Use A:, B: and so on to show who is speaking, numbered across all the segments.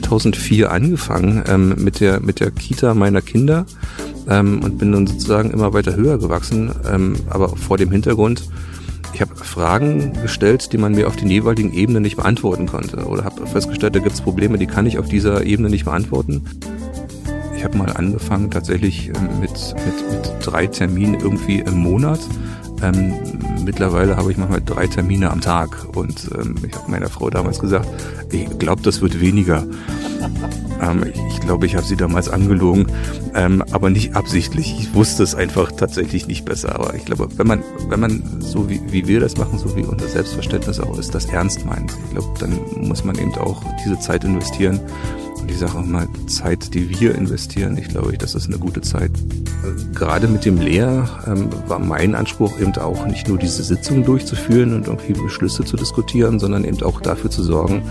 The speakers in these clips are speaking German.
A: 2004 angefangen ähm, mit der mit der Kita meiner Kinder ähm, und bin dann sozusagen immer weiter höher gewachsen, ähm, aber vor dem Hintergrund, ich habe Fragen gestellt, die man mir auf den jeweiligen Ebenen nicht beantworten konnte oder habe festgestellt, da gibt es Probleme, die kann ich auf dieser Ebene nicht beantworten. Ich habe mal angefangen tatsächlich ähm, mit, mit, mit drei Terminen irgendwie im Monat. Ähm, mittlerweile habe ich manchmal drei Termine am Tag und ähm, ich habe meiner Frau damals gesagt, ich glaube, das wird weniger. Ähm, ich glaube, ich habe sie damals angelogen, ähm, aber nicht absichtlich. Ich wusste es einfach tatsächlich nicht besser. Aber ich glaube, wenn man, wenn man so wie, wie wir das machen, so wie unser Selbstverständnis auch ist, das ernst meint, ich glaube, dann muss man eben auch diese Zeit investieren, und ich sage auch mal, Zeit, die wir investieren, ich glaube, das ist eine gute Zeit. Gerade mit dem Lehr ähm, war mein Anspruch eben auch nicht nur diese Sitzungen durchzuführen und irgendwie Beschlüsse zu diskutieren, sondern eben auch dafür zu sorgen,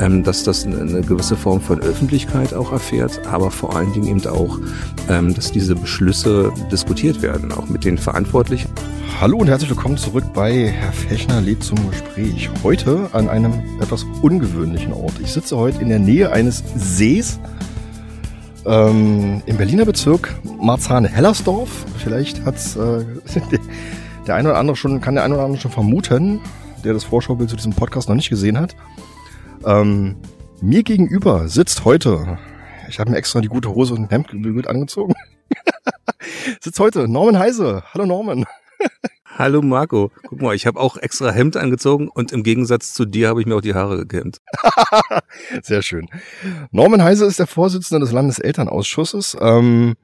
A: ähm, dass das eine, eine gewisse Form von Öffentlichkeit auch erfährt, aber vor allen Dingen eben auch, ähm, dass diese Beschlüsse diskutiert werden, auch mit den Verantwortlichen.
B: Hallo und herzlich willkommen zurück bei Herr Fechner lädt zum Gespräch. Heute an einem etwas ungewöhnlichen Ort. Ich sitze heute in der Nähe eines Sees ähm, im Berliner Bezirk Marzahn-Hellersdorf. Vielleicht hat's äh, der eine oder andere schon, kann der eine oder andere schon vermuten, der das Vorschaubild zu diesem Podcast noch nicht gesehen hat. Ähm, mir gegenüber sitzt heute, ich habe mir extra die gute Hose und ein Hemd angezogen, sitzt heute Norman Heise. Hallo Norman.
A: Hallo Marco. Guck mal, ich habe auch extra Hemd angezogen und im Gegensatz zu dir habe ich mir auch die Haare gekämmt.
B: Sehr schön. Norman Heise ist der Vorsitzende des Landeselternausschusses. Ähm,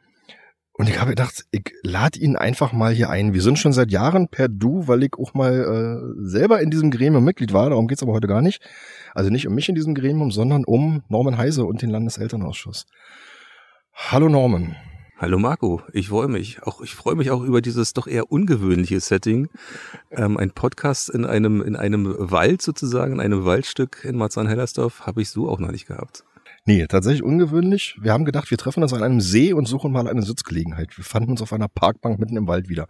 B: und ich habe gedacht, ich lade ihn einfach mal hier ein. Wir sind schon seit Jahren per Du, weil ich auch mal äh, selber in diesem Gremium Mitglied war. Darum geht's aber heute gar nicht. Also nicht um mich in diesem Gremium, sondern um Norman Heise und den Landeselternausschuss. Hallo Norman.
A: Hallo Marco, ich freue mich. Auch ich freue mich auch über dieses doch eher ungewöhnliche Setting. Ähm, ein Podcast in einem in einem Wald sozusagen, in einem Waldstück in Marzahn-Hellersdorf habe ich so auch noch nicht gehabt.
B: Nee, tatsächlich ungewöhnlich. Wir haben gedacht, wir treffen uns an einem See und suchen mal eine Sitzgelegenheit. Wir fanden uns auf einer Parkbank mitten im Wald wieder.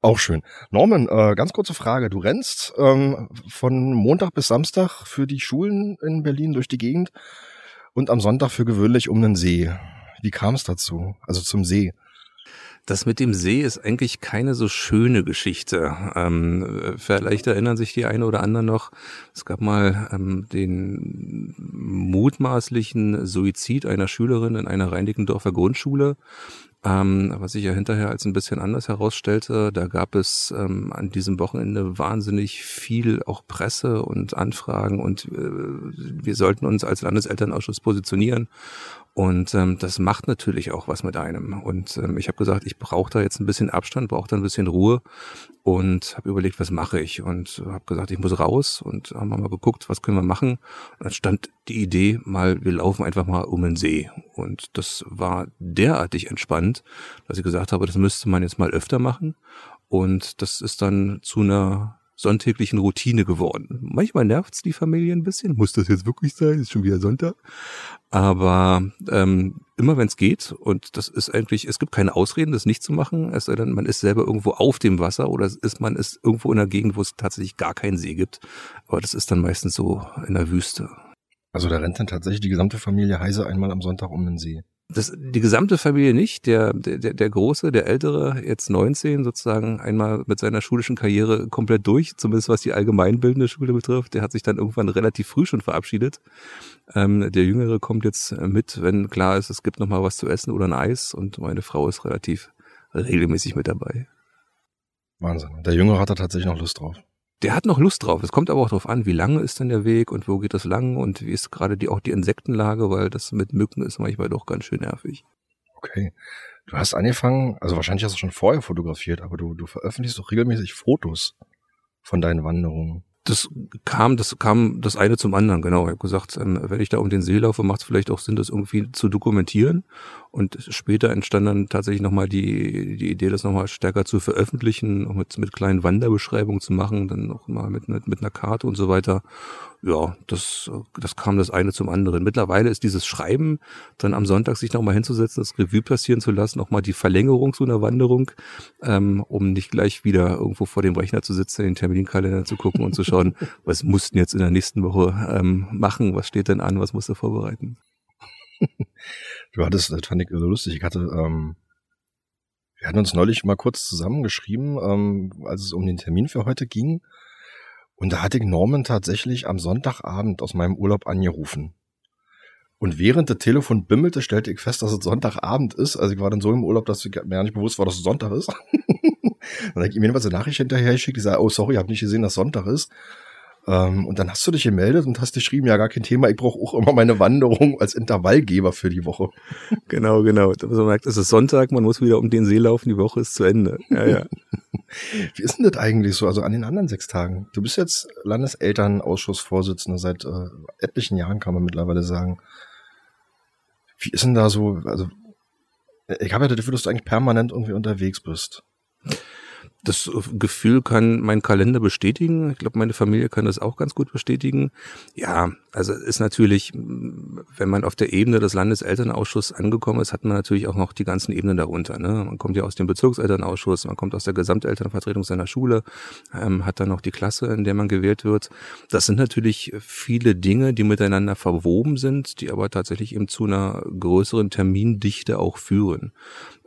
B: Auch schön. Norman, äh, ganz kurze Frage. Du rennst ähm, von Montag bis Samstag für die Schulen in Berlin durch die Gegend und am Sonntag für gewöhnlich um den See. Wie kam es dazu? Also zum See?
A: Das mit dem See ist eigentlich keine so schöne Geschichte. Ähm, vielleicht erinnern sich die eine oder anderen noch, es gab mal ähm, den mutmaßlichen Suizid einer Schülerin in einer Reinickendorfer Grundschule. Ähm, was sich ja hinterher als ein bisschen anders herausstellte, da gab es ähm, an diesem Wochenende wahnsinnig viel auch Presse und Anfragen und äh, wir sollten uns als Landeselternausschuss positionieren und ähm, das macht natürlich auch was mit einem. Und ähm, ich habe gesagt, ich brauche da jetzt ein bisschen Abstand, brauche da ein bisschen Ruhe und habe überlegt, was mache ich und habe gesagt, ich muss raus und haben mal geguckt, was können wir machen. Und dann stand die Idee, mal wir laufen einfach mal um den See und das war derartig entspannt, dass ich gesagt habe, das müsste man jetzt mal öfter machen und das ist dann zu einer sonntäglichen Routine geworden. Manchmal nervt's die Familie ein bisschen. Muss das jetzt wirklich sein? Ist schon wieder Sonntag. Aber ähm, immer wenn es geht, und das ist eigentlich, es gibt keine Ausreden, das nicht zu machen, es sei denn, man ist selber irgendwo auf dem Wasser oder ist man ist irgendwo in einer Gegend, wo es tatsächlich gar keinen See gibt. Aber das ist dann meistens so in der Wüste.
B: Also da rennt dann tatsächlich die gesamte Familie Heise einmal am Sonntag um den See.
A: Das, die gesamte Familie nicht. Der, der, der Große, der Ältere, jetzt 19, sozusagen einmal mit seiner schulischen Karriere komplett durch, zumindest was die allgemeinbildende Schule betrifft. Der hat sich dann irgendwann relativ früh schon verabschiedet. Ähm, der Jüngere kommt jetzt mit, wenn klar ist, es gibt noch mal was zu essen oder ein Eis. Und meine Frau ist relativ regelmäßig mit dabei.
B: Wahnsinn. Der Jüngere hat da tatsächlich noch Lust drauf
A: der hat noch Lust drauf. Es kommt aber auch darauf an, wie lange ist denn der Weg und wo geht das lang und wie ist gerade die auch die Insektenlage, weil das mit Mücken ist manchmal doch ganz schön nervig.
B: Okay. Du hast angefangen, also wahrscheinlich hast du schon vorher fotografiert, aber du, du veröffentlichst doch regelmäßig Fotos von deinen Wanderungen.
A: Das kam, das kam das eine zum anderen, genau. Ich habe gesagt, ähm, wenn ich da um den See laufe, macht es vielleicht auch Sinn, das irgendwie zu dokumentieren. Und später entstand dann tatsächlich nochmal die, die Idee, das nochmal stärker zu veröffentlichen, auch mit, mit kleinen Wanderbeschreibungen zu machen, dann nochmal mit, mit, mit einer Karte und so weiter ja, das, das kam das eine zum anderen. Mittlerweile ist dieses Schreiben, dann am Sonntag sich nochmal hinzusetzen, das Revue passieren zu lassen, nochmal die Verlängerung so einer Wanderung, ähm, um nicht gleich wieder irgendwo vor dem Rechner zu sitzen, in den Terminkalender zu gucken und zu schauen, was mussten jetzt in der nächsten Woche ähm, machen, was steht denn an, was musst du vorbereiten.
B: Du hattest, das fand ich so lustig, ich hatte, ähm, wir hatten uns neulich mal kurz zusammengeschrieben, ähm, als es um den Termin für heute ging. Und da hatte ich Norman tatsächlich am Sonntagabend aus meinem Urlaub angerufen. Und während der Telefon bimmelte, stellte ich fest, dass es Sonntagabend ist. Also ich war dann so im Urlaub, dass mir gar nicht bewusst war, dass es Sonntag ist. dann habe ich ihm jedenfalls eine Nachricht hinterher geschickt, die sage, oh sorry, ich habe nicht gesehen, dass Sonntag ist. Ähm, und dann hast du dich gemeldet und hast geschrieben, ja, gar kein Thema, ich brauche auch immer meine Wanderung als Intervallgeber für die Woche.
A: Genau, genau. Man merkt, es ist Sonntag, man muss wieder um den See laufen, die Woche ist zu Ende. Ja, ja.
B: Wie ist denn das eigentlich so, also an den anderen sechs Tagen? Du bist jetzt Landeselternausschussvorsitzender seit äh, etlichen Jahren, kann man mittlerweile sagen. Wie ist denn da so, also ich habe ja das Gefühl, dass du eigentlich permanent irgendwie unterwegs bist
A: das Gefühl kann mein Kalender bestätigen. Ich glaube, meine Familie kann das auch ganz gut bestätigen. Ja, also ist natürlich, wenn man auf der Ebene des Landeselternausschusses angekommen ist, hat man natürlich auch noch die ganzen Ebenen darunter. Ne? Man kommt ja aus dem Bezirkselternausschuss, man kommt aus der Gesamtelternvertretung seiner Schule, ähm, hat dann noch die Klasse, in der man gewählt wird. Das sind natürlich viele Dinge, die miteinander verwoben sind, die aber tatsächlich eben zu einer größeren Termindichte auch führen.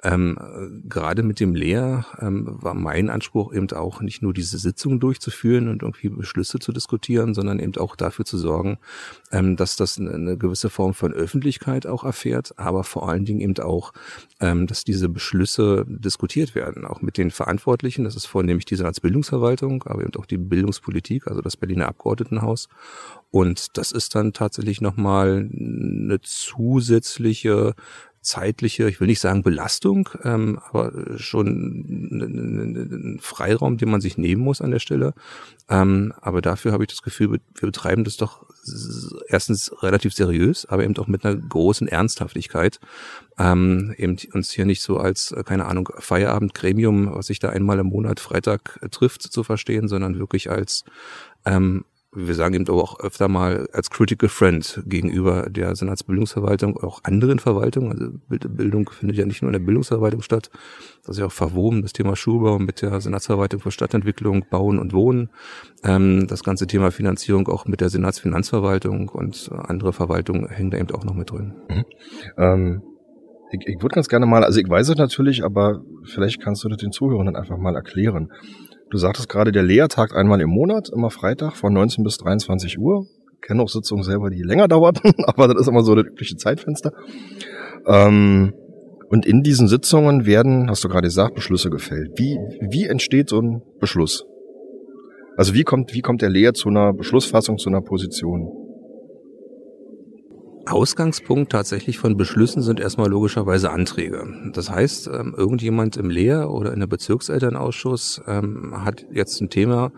A: Ähm, gerade mit dem Lehr ähm, war mein Anspruch eben auch nicht nur diese Sitzungen durchzuführen und irgendwie Beschlüsse zu diskutieren, sondern eben auch dafür zu sorgen, ähm, dass das eine, eine, gewisse Form von Öffentlichkeit auch erfährt, aber vor allen Dingen eben auch, ähm, dass diese Beschlüsse diskutiert werden, auch mit den Verantwortlichen. Das ist vornehmlich die Senatsbildungsverwaltung, aber eben auch die Bildungspolitik, also das Berliner Abgeordnetenhaus. Und das ist dann tatsächlich nochmal eine zusätzliche zeitliche, ich will nicht sagen Belastung, ähm, aber schon ein Freiraum, den man sich nehmen muss an der Stelle. Ähm, aber dafür habe ich das Gefühl, wir betreiben das doch erstens relativ seriös, aber eben auch mit einer großen Ernsthaftigkeit. Ähm, eben uns hier nicht so als, keine Ahnung, Feierabendgremium, was sich da einmal im Monat Freitag trifft, zu verstehen, sondern wirklich als ähm, wir sagen eben auch öfter mal als Critical Friend gegenüber der Senatsbildungsverwaltung, auch anderen Verwaltungen. Also Bildung findet ja nicht nur in der Bildungsverwaltung statt. Das ist ja auch verwoben, das Thema Schulbau mit der Senatsverwaltung für Stadtentwicklung, Bauen und Wohnen. Ähm, das ganze Thema Finanzierung auch mit der Senatsfinanzverwaltung und andere Verwaltungen hängen da eben auch noch mit drin. Mhm.
B: Ähm ich, ich würde ganz gerne mal, also ich weiß es natürlich, aber vielleicht kannst du das den Zuhörern einfach mal erklären. Du sagtest gerade, der Lea tagt einmal im Monat, immer Freitag von 19 bis 23 Uhr. Ich kenne auch Sitzungen selber, die länger dauerten, aber das ist immer so das übliche Zeitfenster. Ähm, und in diesen Sitzungen werden, hast du gerade gesagt, Beschlüsse gefällt. Wie, wie entsteht so ein Beschluss? Also wie kommt, wie kommt der Lea zu einer Beschlussfassung, zu einer Position?
A: Ausgangspunkt tatsächlich von Beschlüssen sind erstmal logischerweise Anträge. Das heißt, ähm, irgendjemand im Lehr- oder in der Bezirkselternausschuss ähm, hat jetzt ein Thema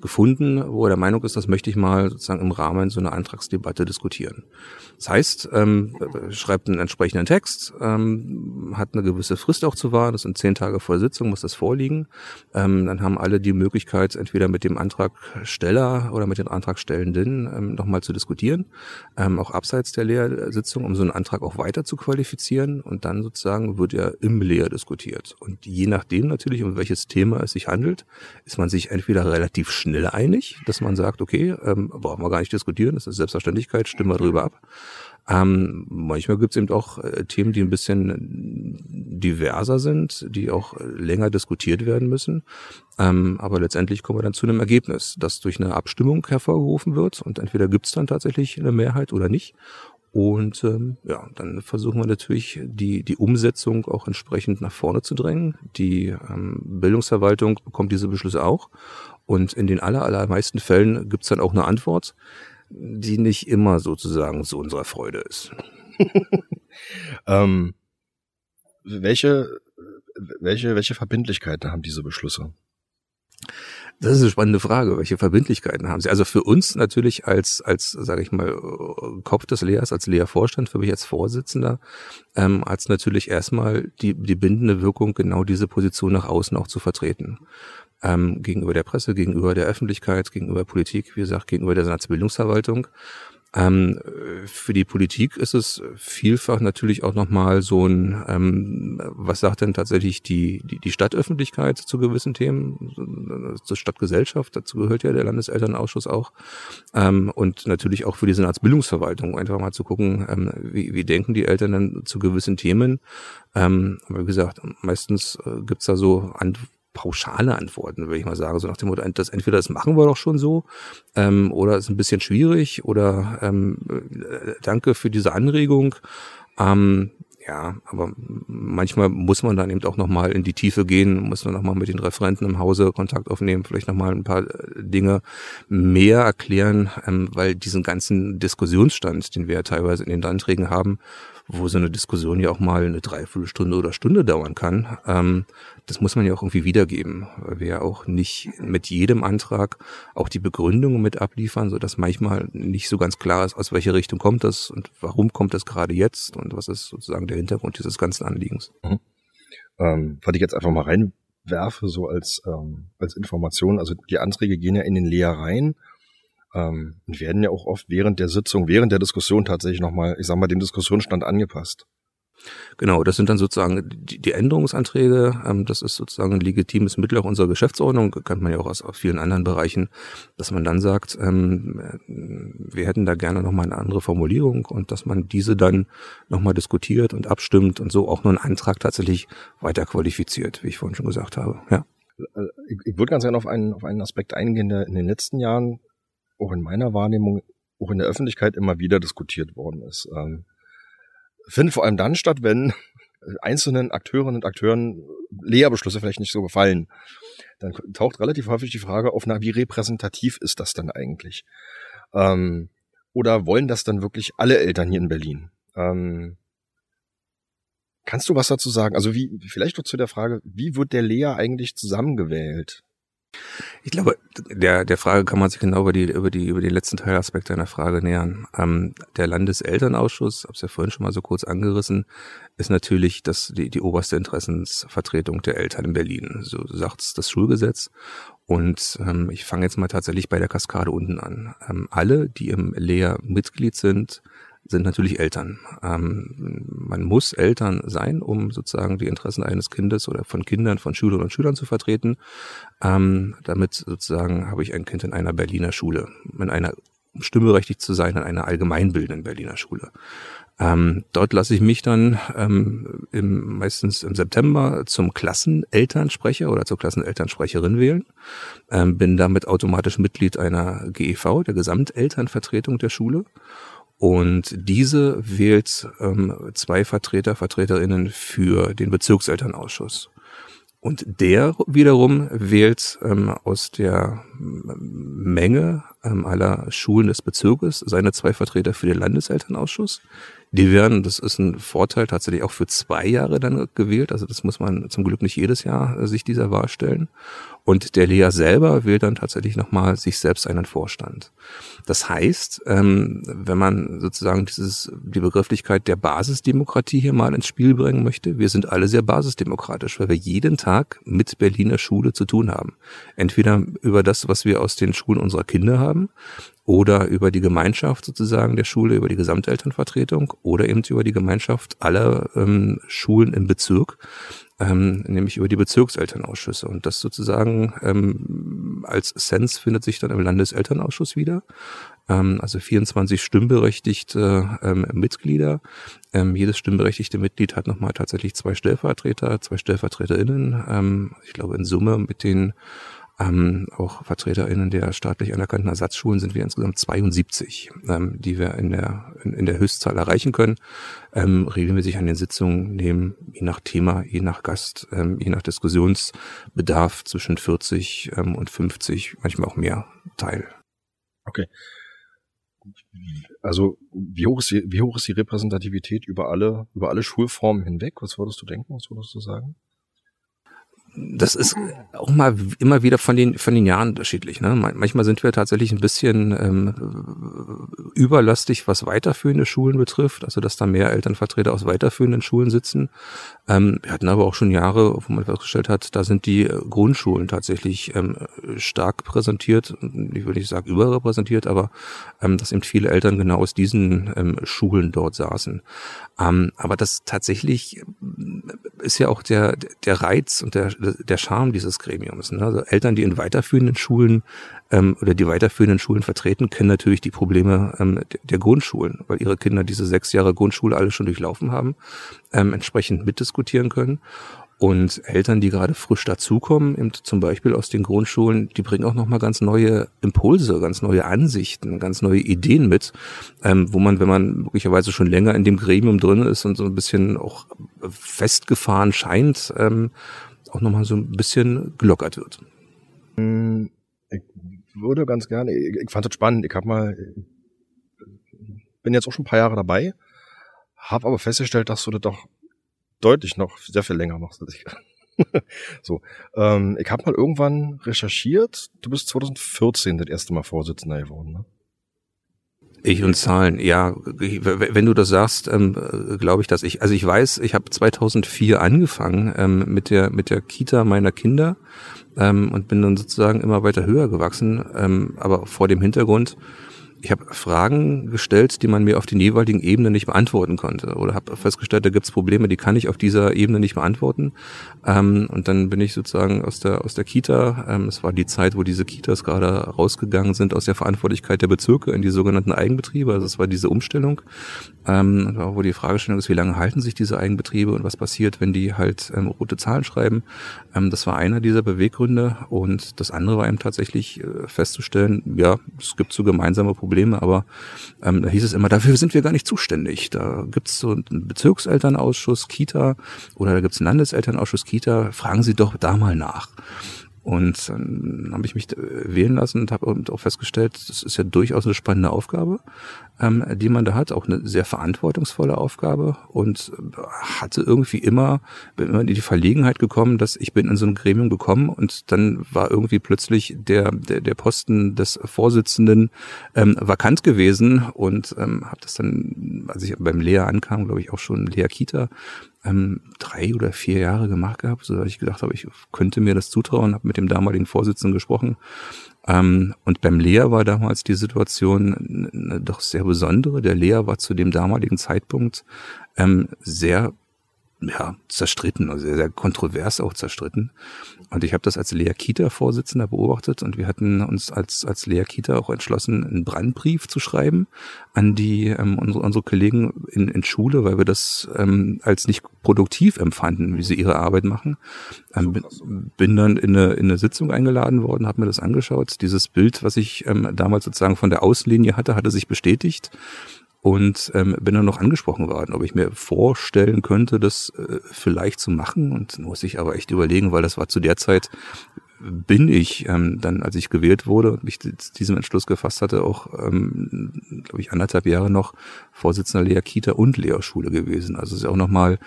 A: gefunden, wo er der Meinung ist, das möchte ich mal sozusagen im Rahmen so einer Antragsdebatte diskutieren. Das heißt, ähm, schreibt einen entsprechenden Text, hat eine gewisse Frist auch zu wahren, das sind zehn Tage vor Sitzung, muss das vorliegen. Dann haben alle die Möglichkeit, entweder mit dem Antragsteller oder mit den Antragstellenden nochmal zu diskutieren, auch abseits der Lehrsitzung, um so einen Antrag auch weiter zu qualifizieren. Und dann sozusagen wird er im Lehr diskutiert. Und je nachdem natürlich, um welches Thema es sich handelt, ist man sich entweder relativ schnell einig, dass man sagt, okay, ähm, brauchen wir gar nicht diskutieren, das ist Selbstverständlichkeit, stimmen wir drüber ab. Ähm, manchmal gibt es eben auch äh, Themen, die ein bisschen diverser sind, die auch länger diskutiert werden müssen. Ähm, aber letztendlich kommen wir dann zu einem Ergebnis, das durch eine Abstimmung hervorgerufen wird. Und entweder gibt es dann tatsächlich eine Mehrheit oder nicht. Und ähm, ja, dann versuchen wir natürlich die, die Umsetzung auch entsprechend nach vorne zu drängen. Die ähm, Bildungsverwaltung bekommt diese Beschlüsse auch. Und in den aller, allermeisten Fällen gibt es dann auch eine Antwort die nicht immer sozusagen zu unserer Freude ist.
B: ähm, welche, welche, welche Verbindlichkeiten haben diese Beschlüsse?
A: Das ist eine spannende Frage. Welche Verbindlichkeiten haben Sie? Also für uns natürlich als, als sage ich mal, Kopf des Lehrers, als Lehrvorstand, für mich als Vorsitzender, ähm, als natürlich erstmal die, die bindende Wirkung, genau diese Position nach außen auch zu vertreten. Ähm, gegenüber der Presse, gegenüber der Öffentlichkeit, gegenüber Politik, wie gesagt, gegenüber der Senatsbildungsverwaltung. Ähm, für die Politik ist es vielfach natürlich auch nochmal so ein, ähm, was sagt denn tatsächlich die, die, die Stadtöffentlichkeit zu gewissen Themen, zur Stadtgesellschaft, dazu gehört ja der Landeselternausschuss auch, ähm, und natürlich auch für die Senatsbildungsverwaltung, einfach mal zu gucken, ähm, wie, wie denken die Eltern denn zu gewissen Themen. Ähm, aber wie gesagt, meistens äh, gibt's da so Antworten, pauschale Antworten, würde ich mal sagen. So nach dem Motto, das, entweder das machen wir doch schon so, ähm, oder ist ein bisschen schwierig, oder ähm, äh, danke für diese Anregung. Ähm, ja, aber manchmal muss man dann eben auch nochmal in die Tiefe gehen, muss man nochmal mit den Referenten im Hause Kontakt aufnehmen, vielleicht nochmal ein paar äh, Dinge mehr erklären, ähm, weil diesen ganzen Diskussionsstand, den wir ja teilweise in den Anträgen haben, wo so eine Diskussion ja auch mal eine Dreiviertelstunde oder Stunde dauern kann. Ähm, das muss man ja auch irgendwie wiedergeben, weil wir ja auch nicht mit jedem Antrag auch die Begründung mit abliefern, so dass manchmal nicht so ganz klar ist, aus welcher Richtung kommt das und warum kommt das gerade jetzt und was ist sozusagen der Hintergrund dieses ganzen Anliegens. Mhm.
B: Ähm, ich jetzt einfach mal reinwerfe, so als, ähm, als Information. Also die Anträge gehen ja in den Lehr rein ähm, und werden ja auch oft während der Sitzung, während der Diskussion tatsächlich nochmal, ich sag mal, dem Diskussionsstand angepasst.
A: Genau, das sind dann sozusagen die, die Änderungsanträge. Ähm, das ist sozusagen ein legitimes Mittel auch unserer Geschäftsordnung, kennt man ja auch aus, aus vielen anderen Bereichen, dass man dann sagt, ähm, wir hätten da gerne nochmal eine andere Formulierung und dass man diese dann nochmal diskutiert und abstimmt und so auch nur einen Antrag tatsächlich weiter qualifiziert, wie ich vorhin schon gesagt habe. Ja.
B: Äh, ich, ich würde ganz gerne auf einen, auf einen Aspekt eingehen, der in den letzten Jahren auch in meiner Wahrnehmung, auch in der Öffentlichkeit immer wieder diskutiert worden ist. Ähm, findet vor allem dann statt, wenn einzelnen Akteurinnen und Akteuren Lehrbeschlüsse vielleicht nicht so gefallen. Dann taucht relativ häufig die Frage auf, na, wie repräsentativ ist das dann eigentlich? Ähm, oder wollen das dann wirklich alle Eltern hier in Berlin? Ähm, kannst du was dazu sagen? Also wie, vielleicht noch zu der Frage, wie wird der Lehrer eigentlich zusammengewählt?
A: Ich glaube, der, der Frage kann man sich genau über die, über die, über den letzten Teilaspekt einer Frage nähern. Ähm, der Landeselternausschuss, habe es ja vorhin schon mal so kurz angerissen, ist natürlich das, die, die oberste Interessensvertretung der Eltern in Berlin. So sagt das Schulgesetz. Und ähm, ich fange jetzt mal tatsächlich bei der Kaskade unten an. Ähm, alle, die im Lehr Mitglied sind, sind natürlich Eltern. Ähm, man muss Eltern sein, um sozusagen die Interessen eines Kindes oder von Kindern, von Schülern und Schülern zu vertreten. Ähm, damit sozusagen habe ich ein Kind in einer Berliner Schule, in einer um stimmberechtigt zu sein, in einer allgemeinbildenden Berliner Schule. Ähm, dort lasse ich mich dann ähm, im, meistens im September zum Klassenelternsprecher oder zur Klassenelternsprecherin wählen. Ähm, bin damit automatisch Mitglied einer GEV, der Gesamtelternvertretung der Schule. Und diese wählt ähm, zwei Vertreter, Vertreterinnen für den Bezirkselternausschuss. Und der wiederum wählt ähm, aus der Menge ähm, aller Schulen des Bezirkes seine zwei Vertreter für den Landeselternausschuss. Die werden, das ist ein Vorteil, tatsächlich auch für zwei Jahre dann gewählt. Also das muss man zum Glück nicht jedes Jahr äh, sich dieser Wahl stellen. Und der Lea selber wählt dann tatsächlich nochmal sich selbst einen Vorstand. Das heißt, ähm, wenn man sozusagen dieses, die Begrifflichkeit der Basisdemokratie hier mal ins Spiel bringen möchte, wir sind alle sehr basisdemokratisch, weil wir jeden Tag mit Berliner Schule zu tun haben. Entweder über das, was wir aus den Schulen unserer Kinder haben, oder über die Gemeinschaft sozusagen der Schule, über die Gesamtelternvertretung oder eben über die Gemeinschaft aller ähm, Schulen im Bezirk ähm, nämlich über die Bezirkselternausschüsse. Und das sozusagen ähm, als Sens findet sich dann im Landeselternausschuss wieder. Ähm, also 24 stimmberechtigte ähm, Mitglieder. Ähm, jedes stimmberechtigte Mitglied hat nochmal tatsächlich zwei Stellvertreter, zwei StellvertreterInnen. Ähm, ich glaube in Summe mit den ähm, auch VertreterInnen der staatlich anerkannten Ersatzschulen sind wir insgesamt 72, ähm, die wir in der, in, in der Höchstzahl erreichen können. Ähm, regelmäßig an den Sitzungen nehmen, je nach Thema, je nach Gast, ähm, je nach Diskussionsbedarf zwischen 40 ähm, und 50, manchmal auch mehr teil.
B: Okay. Also wie hoch ist die, wie hoch ist die Repräsentativität über alle über alle Schulformen hinweg? Was würdest du denken? Was würdest du sagen?
A: Das ist auch mal immer wieder von den von den Jahren unterschiedlich. Ne? Manchmal sind wir tatsächlich ein bisschen ähm, überlastig, was weiterführende Schulen betrifft, also dass da mehr Elternvertreter aus weiterführenden Schulen sitzen. Ähm, wir hatten aber auch schon Jahre, wo man festgestellt hat, da sind die Grundschulen tatsächlich ähm, stark präsentiert. Ich würde nicht sagen überrepräsentiert, aber ähm, dass eben viele Eltern genau aus diesen ähm, Schulen dort saßen. Ähm, aber das tatsächlich ist ja auch der der Reiz und der der Charme dieses Gremiums. Ne? Also Eltern, die in weiterführenden Schulen ähm, oder die weiterführenden Schulen vertreten, kennen natürlich die Probleme ähm, der Grundschulen, weil ihre Kinder diese sechs Jahre Grundschule alle schon durchlaufen haben, ähm, entsprechend mitdiskutieren können. Und Eltern, die gerade frisch dazukommen, zum Beispiel aus den Grundschulen, die bringen auch nochmal ganz neue Impulse, ganz neue Ansichten, ganz neue Ideen mit, ähm, wo man, wenn man möglicherweise schon länger in dem Gremium drin ist und so ein bisschen auch festgefahren scheint, ähm, auch nochmal so ein bisschen gelockert wird.
B: Ich würde ganz gerne, ich fand das spannend, ich habe mal, bin jetzt auch schon ein paar Jahre dabei, habe aber festgestellt, dass du das doch deutlich noch sehr viel länger machst als ich. so, ähm, ich habe mal irgendwann recherchiert, du bist 2014 das erste Mal Vorsitzender geworden, ne?
A: Ich und Zahlen, ja. Wenn du das sagst, ähm, glaube ich, dass ich, also ich weiß, ich habe 2004 angefangen ähm, mit der mit der Kita meiner Kinder ähm, und bin dann sozusagen immer weiter höher gewachsen, ähm, aber vor dem Hintergrund, ich habe Fragen gestellt, die man mir auf den jeweiligen Ebenen nicht beantworten konnte. Oder habe festgestellt, da gibt es Probleme, die kann ich auf dieser Ebene nicht beantworten. Ähm, und dann bin ich sozusagen aus der, aus der Kita, ähm, es war die Zeit, wo diese Kitas gerade rausgegangen sind aus der Verantwortlichkeit der Bezirke in die sogenannten Eigenbetriebe. Also es war diese Umstellung, ähm, wo die Fragestellung ist, wie lange halten sich diese Eigenbetriebe und was passiert, wenn die halt ähm, rote Zahlen schreiben. Ähm, das war einer dieser Beweggründe. Und das andere war eben tatsächlich äh, festzustellen, ja, es gibt so gemeinsame Probleme Probleme, aber ähm, da hieß es immer, dafür sind wir gar nicht zuständig. Da gibt's so einen Bezirkselternausschuss Kita oder da gibt's einen Landeselternausschuss Kita, fragen Sie doch da mal nach. Und dann habe ich mich äh, wählen lassen und habe auch festgestellt, das ist ja durchaus eine spannende Aufgabe, ähm, die man da hat, auch eine sehr verantwortungsvolle Aufgabe und äh, hatte irgendwie immer, bin immer in die Verlegenheit gekommen, dass ich bin in so ein Gremium gekommen und dann war irgendwie plötzlich der, der, der Posten des Vorsitzenden ähm, vakant gewesen und ähm, habe das dann, als ich beim Lea ankam, glaube ich auch schon Lea Kita, ähm, drei oder vier Jahre gemacht gehabt, so ich gedacht habe, ich könnte mir das zutrauen, habe mit dem damaligen Vorsitzenden gesprochen. Ähm, und beim Lea war damals die Situation doch sehr besondere. Der Lea war zu dem damaligen Zeitpunkt ähm, sehr ja, zerstritten, also sehr, sehr kontrovers auch zerstritten. Und ich habe das als Lea Kita-Vorsitzender beobachtet und wir hatten uns als, als Lea Kita auch entschlossen, einen Brandbrief zu schreiben an die ähm, unsere, unsere Kollegen in, in Schule, weil wir das ähm, als nicht produktiv empfanden, wie sie ihre Arbeit machen. Ähm, bin dann in eine, in eine Sitzung eingeladen worden, habe mir das angeschaut. Dieses Bild, was ich ähm, damals sozusagen von der Außenlinie hatte, hatte sich bestätigt und ähm, bin dann noch angesprochen worden, ob ich mir vorstellen könnte, das äh, vielleicht zu machen. Und muss ich aber echt überlegen, weil das war zu der Zeit, bin ich ähm, dann, als ich gewählt wurde und mich diesem Entschluss gefasst hatte, auch, ähm, glaube ich, anderthalb Jahre noch Vorsitzender Lea Kita und Lehrschule gewesen. Also es ist auch nochmal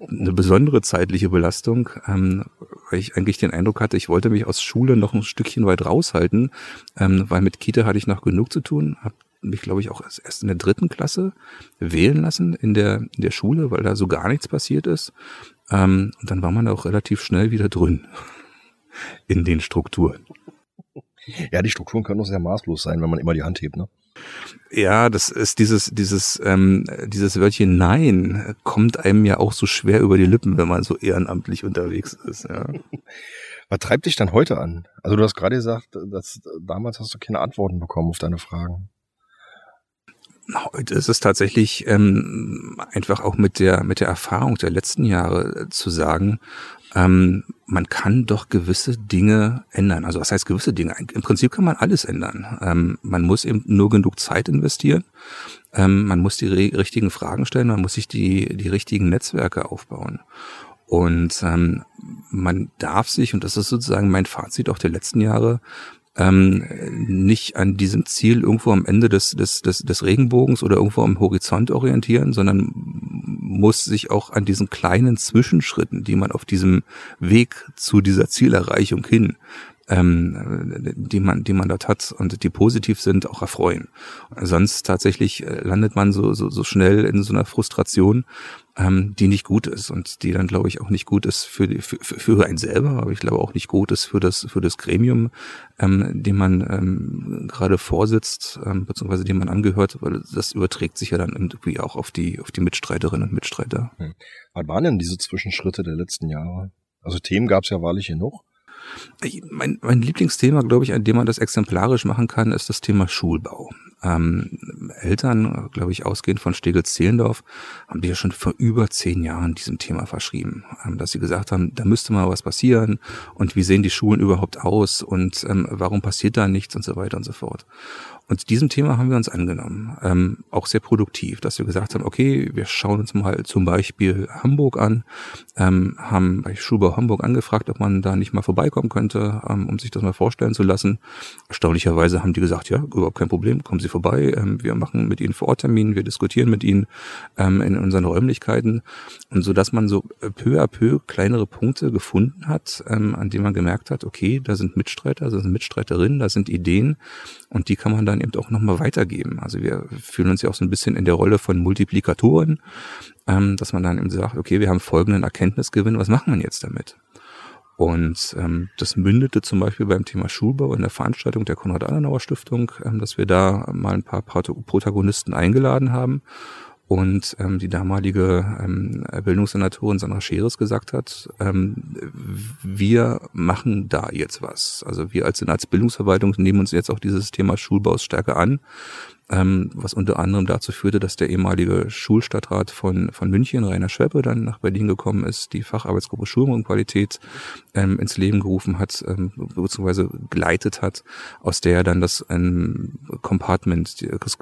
A: eine besondere zeitliche Belastung, ähm, weil ich eigentlich den Eindruck hatte, ich wollte mich aus Schule noch ein Stückchen weit raushalten, ähm, weil mit Kita hatte ich noch genug zu tun, habe mich, glaube ich, auch erst in der dritten Klasse wählen lassen in der, in der Schule, weil da so gar nichts passiert ist. Ähm, und dann war man auch relativ schnell wieder drin in den Strukturen.
B: Ja, die Strukturen können auch sehr maßlos sein, wenn man immer die Hand hebt, ne?
A: Ja, das ist dieses, dieses, ähm, dieses Wörtchen Nein kommt einem ja auch so schwer über die Lippen, wenn man so ehrenamtlich unterwegs ist. Ja.
B: Was treibt dich dann heute an? Also du hast gerade gesagt, dass damals hast du keine Antworten bekommen auf deine Fragen.
A: Heute ist es tatsächlich ähm, einfach auch mit der mit der Erfahrung der letzten Jahre äh, zu sagen, ähm, man kann doch gewisse Dinge ändern. Also was heißt gewisse Dinge? Im Prinzip kann man alles ändern. Ähm, man muss eben nur genug Zeit investieren. Ähm, man muss die richtigen Fragen stellen. Man muss sich die die richtigen Netzwerke aufbauen. Und ähm, man darf sich, und das ist sozusagen mein Fazit auch der letzten Jahre, ähm, nicht an diesem Ziel irgendwo am Ende des, des, des, des Regenbogens oder irgendwo am Horizont orientieren, sondern muss sich auch an diesen kleinen Zwischenschritten, die man auf diesem Weg zu dieser Zielerreichung hin ähm, die man, die man dort hat und die positiv sind, auch erfreuen. Sonst tatsächlich äh, landet man so, so, so schnell in so einer Frustration, ähm, die nicht gut ist und die dann, glaube ich, auch nicht gut ist für, die, für, für einen selber, aber ich glaube auch nicht gut ist für das, für das Gremium, ähm, dem man ähm, gerade vorsitzt, ähm, beziehungsweise dem man angehört, weil das überträgt sich ja dann irgendwie auch auf die, auf die Mitstreiterinnen und Mitstreiter. Hm.
B: Was waren denn diese Zwischenschritte der letzten Jahre? Also Themen gab es ja wahrlich genug.
A: Mein, mein Lieblingsthema, glaube ich, an dem man das exemplarisch machen kann, ist das Thema Schulbau. Ähm, Eltern, glaube ich, ausgehend von Stegels-Zehlendorf, haben die ja schon vor über zehn Jahren diesem Thema verschrieben, ähm, dass sie gesagt haben, da müsste mal was passieren und wie sehen die Schulen überhaupt aus und ähm, warum passiert da nichts und so weiter und so fort. Und diesem Thema haben wir uns angenommen, ähm, auch sehr produktiv, dass wir gesagt haben, okay, wir schauen uns mal zum Beispiel Hamburg an, ähm, haben bei Schubau Hamburg angefragt, ob man da nicht mal vorbeikommen könnte, ähm, um sich das mal vorstellen zu lassen. Erstaunlicherweise haben die gesagt, ja, überhaupt kein Problem, kommen Sie vorbei, ähm, wir machen mit Ihnen Vororttermin, wir diskutieren mit Ihnen ähm, in unseren Räumlichkeiten und so, dass man so peu à peu kleinere Punkte gefunden hat, ähm, an denen man gemerkt hat, okay, da sind Mitstreiter, da sind Mitstreiterinnen, da sind Ideen und die kann man dann dann eben auch nochmal weitergeben. Also wir fühlen uns ja auch so ein bisschen in der Rolle von Multiplikatoren, ähm, dass man dann eben sagt, okay, wir haben folgenden Erkenntnisgewinn, was machen wir jetzt damit? Und ähm, das mündete zum Beispiel beim Thema Schulbau in der Veranstaltung der Konrad-Adenauer-Stiftung, ähm, dass wir da mal ein paar Protagonisten eingeladen haben und ähm, die damalige ähm, Bildungssenatorin Sandra Scheres gesagt hat, ähm, wir machen da jetzt was. Also wir als Senatsbildungsverwaltung nehmen uns jetzt auch dieses Thema Schulbaus stärker an, ähm, was unter anderem dazu führte, dass der ehemalige Schulstadtrat von, von München, Rainer Schweppe, dann nach Berlin gekommen ist, die Facharbeitsgruppe Schulung und Qualität ähm, ins Leben gerufen hat, ähm, beziehungsweise geleitet hat, aus der er dann das ähm, Compartment, das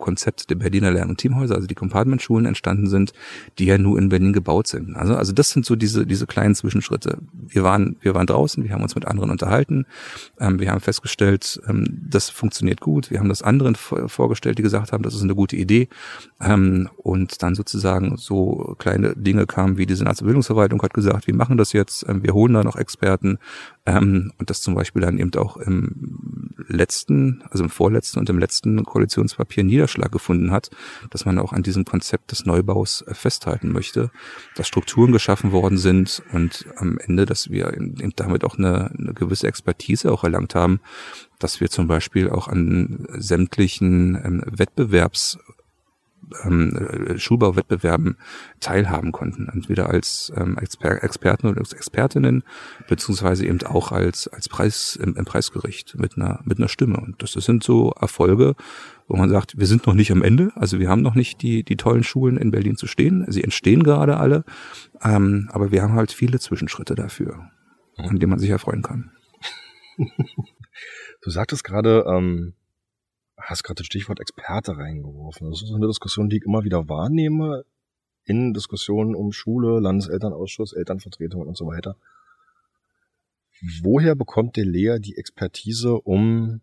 A: Konzept der Berliner Lern- und Teamhäuser, also die Compartment-Schulen entstanden sind, die ja nur in Berlin gebaut sind. Also, also das sind so diese, diese kleinen Zwischenschritte. Wir waren, wir waren draußen, wir haben uns mit anderen unterhalten, ähm, wir haben festgestellt, ähm, das funktioniert gut, wir haben das anderen vorgestellt, die gesagt haben, das ist eine gute Idee ähm, und dann sozusagen so kleine Dinge kamen, wie die Senatsbildungsverwaltung hat gesagt, wir machen das jetzt, ähm, wir holen da noch Experten, ähm, und das zum Beispiel dann eben auch im letzten, also im vorletzten und im letzten Koalitionspapier Niederschlag gefunden hat, dass man auch an diesem Konzept des Neubaus äh, festhalten möchte, dass Strukturen geschaffen worden sind und am Ende, dass wir eben damit auch eine, eine gewisse Expertise auch erlangt haben, dass wir zum Beispiel auch an sämtlichen ähm, Wettbewerbs ähm, Schulbauwettbewerben teilhaben konnten, entweder als ähm, Exper Experten oder Expertinnen, beziehungsweise eben auch als als Preis im, im Preisgericht mit einer mit einer Stimme. Und das, das sind so Erfolge, wo man sagt, wir sind noch nicht am Ende, also wir haben noch nicht die die tollen Schulen in Berlin zu stehen. Sie entstehen gerade alle, ähm, aber wir haben halt viele Zwischenschritte dafür, an denen man sich erfreuen kann.
B: Du sagtest gerade, ähm, hast gerade das Stichwort Experte reingeworfen. Das ist eine Diskussion, die ich immer wieder wahrnehme in Diskussionen um Schule, Landeselternausschuss, Elternvertretungen und so weiter. Woher bekommt der Lehrer die Expertise, um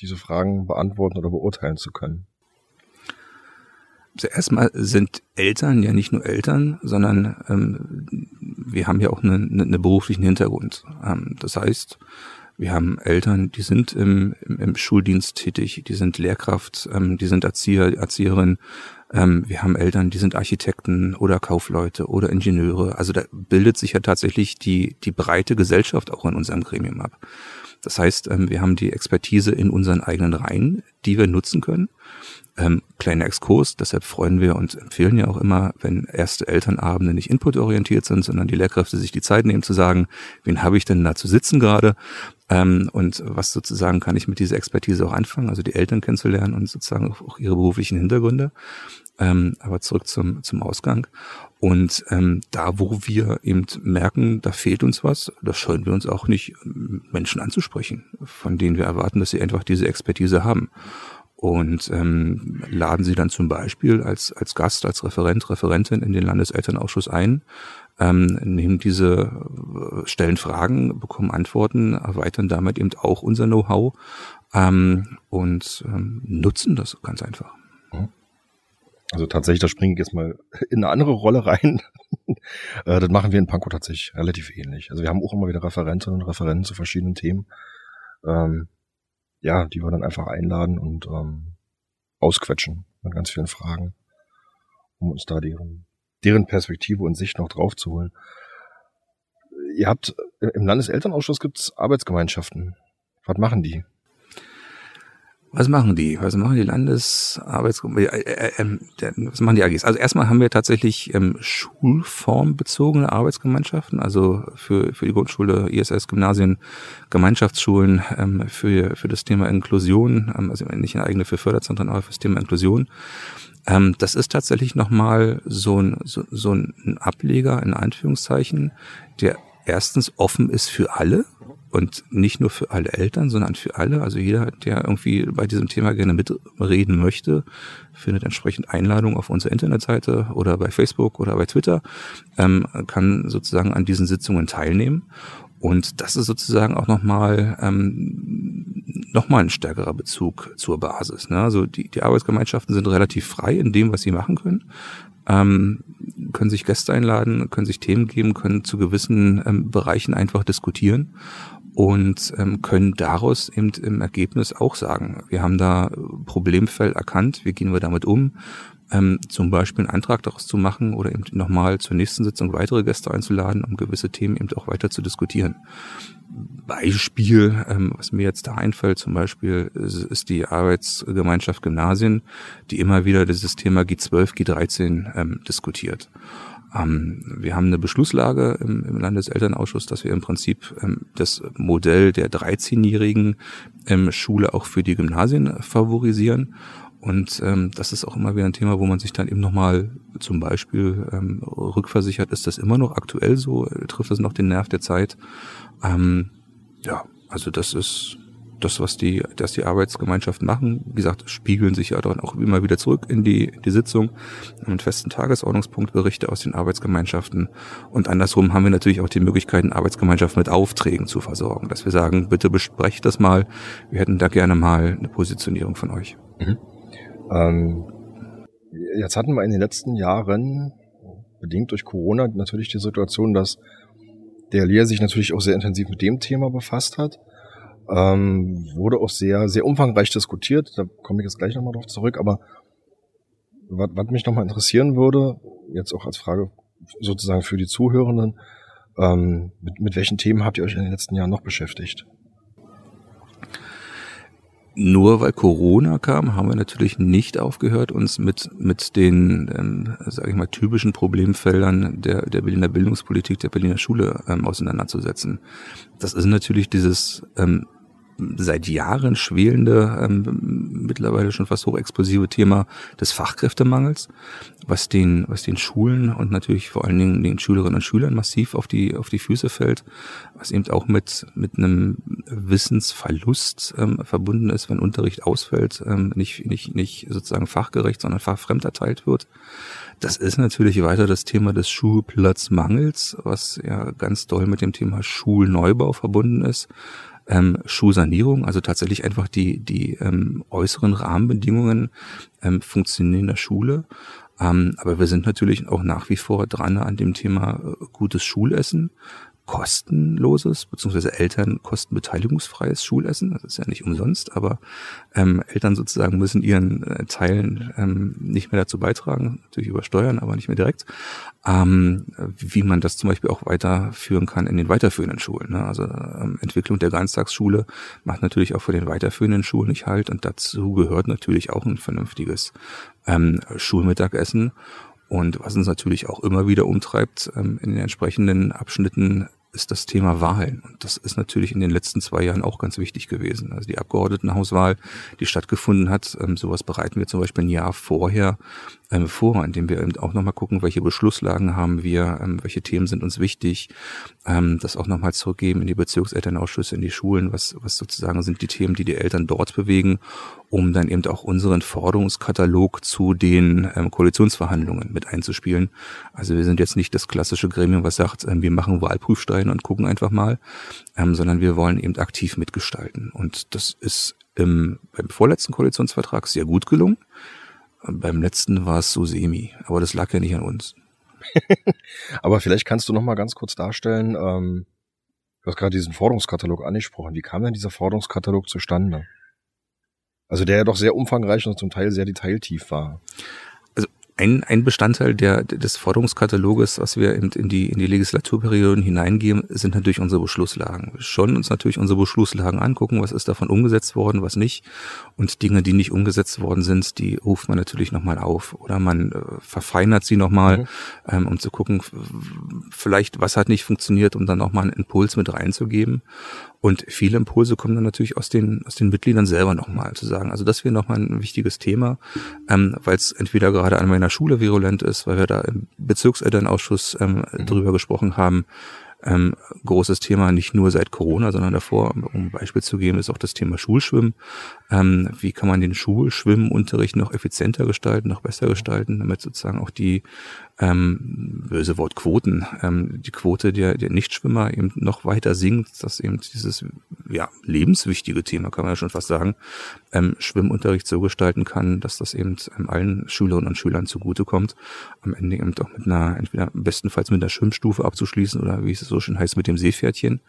B: diese Fragen beantworten oder beurteilen zu können?
A: Zuerst mal sind Eltern ja nicht nur Eltern, sondern ähm, wir haben ja auch einen, einen beruflichen Hintergrund. Ähm, das heißt, wir haben Eltern, die sind im, im, im Schuldienst tätig, die sind Lehrkraft, ähm, die sind Erzieher, Erzieherin. Ähm, wir haben Eltern, die sind Architekten oder Kaufleute oder Ingenieure. Also da bildet sich ja tatsächlich die, die breite Gesellschaft auch in unserem Gremium ab. Das heißt, ähm, wir haben die Expertise in unseren eigenen Reihen, die wir nutzen können. Ähm, kleiner Exkurs, deshalb freuen wir und empfehlen ja auch immer, wenn erste Elternabende nicht inputorientiert sind, sondern die Lehrkräfte sich die Zeit nehmen zu sagen, wen habe ich denn da zu sitzen gerade ähm, und was sozusagen kann ich mit dieser Expertise auch anfangen, also die Eltern kennenzulernen und sozusagen auch ihre beruflichen Hintergründe. Ähm, aber zurück zum, zum Ausgang. Und ähm, da, wo wir eben merken, da fehlt uns was, da scheuen wir uns auch nicht, Menschen anzusprechen, von denen wir erwarten, dass sie einfach diese Expertise haben und ähm, laden sie dann zum Beispiel als, als Gast, als Referent, Referentin in den Landeselternausschuss ein, ähm, nehmen diese, äh, stellen Fragen, bekommen Antworten, erweitern damit eben auch unser Know-how ähm, und ähm, nutzen das ganz einfach.
B: Also tatsächlich, da springe ich jetzt mal in eine andere Rolle rein. Äh, das machen wir in Pankow tatsächlich relativ ähnlich. Also wir haben auch immer wieder Referentinnen und Referenten zu verschiedenen Themen. Ähm, ja, die wir dann einfach einladen und ähm, ausquetschen mit ganz vielen Fragen, um uns da deren, deren Perspektive und Sicht noch draufzuholen. Ihr habt im Landeselternausschuss gibt's Arbeitsgemeinschaften. Was machen die?
A: Was machen die? Was machen die Landesarbeitsgruppen? Äh, äh, äh, was machen die AGs? Also erstmal haben wir tatsächlich ähm, schulformbezogene Arbeitsgemeinschaften, also für, für die Grundschule, ISS, Gymnasien, Gemeinschaftsschulen, ähm, für, für das Thema Inklusion, ähm, also nicht eine eigene für Förderzentren, aber für das Thema Inklusion. Ähm, das ist tatsächlich nochmal so ein, so, so ein Ableger, in Anführungszeichen, der erstens offen ist für alle und nicht nur für alle Eltern, sondern für alle. Also jeder, der irgendwie bei diesem Thema gerne mitreden möchte, findet entsprechend Einladung auf unserer Internetseite oder bei Facebook oder bei Twitter, ähm, kann sozusagen an diesen Sitzungen teilnehmen. Und das ist sozusagen auch nochmal ähm, noch ein stärkerer Bezug zur Basis. Ne? Also die, die Arbeitsgemeinschaften sind relativ frei in dem, was sie machen können ähm, können sich Gäste einladen, können sich Themen geben, können zu gewissen ähm, Bereichen einfach diskutieren und ähm, können daraus eben im Ergebnis auch sagen, wir haben da Problemfeld erkannt, wie gehen wir damit um, ähm, zum Beispiel einen Antrag daraus zu machen oder eben nochmal zur nächsten Sitzung weitere Gäste einzuladen, um gewisse Themen eben auch weiter zu diskutieren. Beispiel, ähm, was mir jetzt da einfällt, zum Beispiel ist, ist, die Arbeitsgemeinschaft Gymnasien, die immer wieder dieses Thema G12, G13 ähm, diskutiert. Ähm, wir haben eine Beschlusslage im, im, Landeselternausschuss, dass wir im Prinzip ähm, das Modell der 13-jährigen ähm, Schule auch für die Gymnasien favorisieren. Und ähm, das ist auch immer wieder ein Thema, wo man sich dann eben nochmal zum Beispiel ähm, rückversichert, ist das immer noch aktuell so, trifft das noch den Nerv der Zeit. Ähm, ja, also das ist das, was die, dass die Arbeitsgemeinschaften machen. Wie gesagt, spiegeln sich ja dann auch immer wieder zurück in die, in die Sitzung. Mit festen Tagesordnungspunkt Berichte aus den Arbeitsgemeinschaften. Und andersrum haben wir natürlich auch die Möglichkeiten, Arbeitsgemeinschaften mit Aufträgen zu versorgen. Dass wir sagen, bitte besprecht das mal. Wir hätten da gerne mal eine Positionierung von euch. Mhm.
B: Ähm, jetzt hatten wir in den letzten Jahren, bedingt durch Corona, natürlich die Situation, dass der Lea sich natürlich auch sehr intensiv mit dem Thema befasst hat. Ähm, wurde auch sehr, sehr umfangreich diskutiert. Da komme ich jetzt gleich nochmal drauf zurück. Aber was, was mich nochmal interessieren würde, jetzt auch als Frage sozusagen für die Zuhörenden, ähm, mit, mit welchen Themen habt ihr euch in den letzten Jahren noch beschäftigt?
A: Nur weil Corona kam, haben wir natürlich nicht aufgehört, uns mit, mit den, ähm, sage ich mal, typischen Problemfeldern der, der Berliner Bildungspolitik, der Berliner Schule ähm, auseinanderzusetzen. Das ist natürlich dieses ähm, seit Jahren schwelende, ähm, mittlerweile schon fast hochexplosive Thema des Fachkräftemangels, was den, was den Schulen und natürlich vor allen Dingen den Schülerinnen und Schülern massiv auf die, auf die Füße fällt, was eben auch mit, mit einem Wissensverlust ähm, verbunden ist, wenn Unterricht ausfällt, ähm, nicht, nicht, nicht sozusagen fachgerecht, sondern fachfremd erteilt wird. Das ist natürlich weiter das Thema des Schulplatzmangels, was ja ganz doll mit dem Thema Schulneubau verbunden ist ähm, Schuhsanierung, also tatsächlich einfach die, die ähm, äußeren Rahmenbedingungen ähm, funktionieren in der Schule. Ähm, aber wir sind natürlich auch nach wie vor dran an dem Thema äh, gutes Schulessen kostenloses beziehungsweise Eltern kostenbeteiligungsfreies Schulessen. Das ist ja nicht umsonst, aber ähm, Eltern sozusagen müssen ihren äh, Teilen ähm, nicht mehr dazu beitragen, natürlich über Steuern, aber nicht mehr direkt. Ähm, wie man das zum Beispiel auch weiterführen kann in den weiterführenden Schulen. Ne? Also ähm, Entwicklung der Ganztagsschule macht natürlich auch für den weiterführenden Schulen nicht halt und dazu gehört natürlich auch ein vernünftiges ähm, Schulmittagessen. Und was uns natürlich auch immer wieder umtreibt, ähm, in den entsprechenden Abschnitten ist das Thema Wahlen. Und das ist natürlich in den letzten zwei Jahren auch ganz wichtig gewesen. Also die Abgeordnetenhauswahl, die stattgefunden hat, ähm, sowas bereiten wir zum Beispiel ein Jahr vorher ähm, vor, indem wir eben auch nochmal gucken, welche Beschlusslagen haben wir, ähm, welche Themen sind uns wichtig, ähm, das auch nochmal zurückgeben in die Bezirkselternausschüsse, in die Schulen, was, was sozusagen sind die Themen, die die Eltern dort bewegen, um dann eben auch unseren Forderungskatalog zu den ähm, Koalitionsverhandlungen mit einzuspielen. Also wir sind jetzt nicht das klassische Gremium, was sagt, ähm, wir machen Wahlprüfsteine und gucken einfach mal, ähm, sondern wir wollen eben aktiv mitgestalten. Und das ist im, beim vorletzten Koalitionsvertrag sehr gut gelungen Beim letzten war es so semi, aber das lag ja nicht an uns.
B: aber vielleicht kannst du noch mal ganz kurz darstellen, ähm, du hast gerade diesen Forderungskatalog angesprochen. Wie kam denn dieser Forderungskatalog zustande? Also der ja doch sehr umfangreich und zum Teil sehr detailtief war
A: ein, ein Bestandteil der, des Forderungskataloges, was wir in, in, die, in die Legislaturperioden hineingeben, sind natürlich unsere Beschlusslagen. Wir schauen uns natürlich unsere Beschlusslagen angucken, was ist davon umgesetzt worden, was nicht. Und Dinge, die nicht umgesetzt worden sind, die ruft man natürlich nochmal auf. Oder man äh, verfeinert sie nochmal, mhm. ähm, um zu gucken, vielleicht was hat nicht funktioniert, um dann nochmal einen Impuls mit reinzugeben. Und viele Impulse kommen dann natürlich aus den, aus den Mitgliedern selber nochmal zu sagen. Also das wäre nochmal ein wichtiges Thema, ähm, weil es entweder gerade an meiner Schule virulent ist, weil wir da im Bezirkselternausschuss ähm, mhm. drüber gesprochen haben, ähm, großes Thema, nicht nur seit Corona, sondern davor, um ein Beispiel zu geben, ist auch das Thema Schulschwimmen. Ähm, wie kann man den Schulschwimmunterricht noch effizienter gestalten, noch besser gestalten, damit sozusagen auch die ähm, böse Wort Quoten, ähm, die Quote der, der Nichtschwimmer eben noch weiter sinkt, dass eben dieses ja, lebenswichtige Thema, kann man ja schon fast sagen, ähm, Schwimmunterricht so gestalten kann, dass das eben ähm, allen Schülerinnen und Schülern zugutekommt, am Ende eben doch mit einer, entweder bestenfalls mit einer Schwimmstufe abzuschließen oder wie es so schön heißt, mit dem Seepferdchen.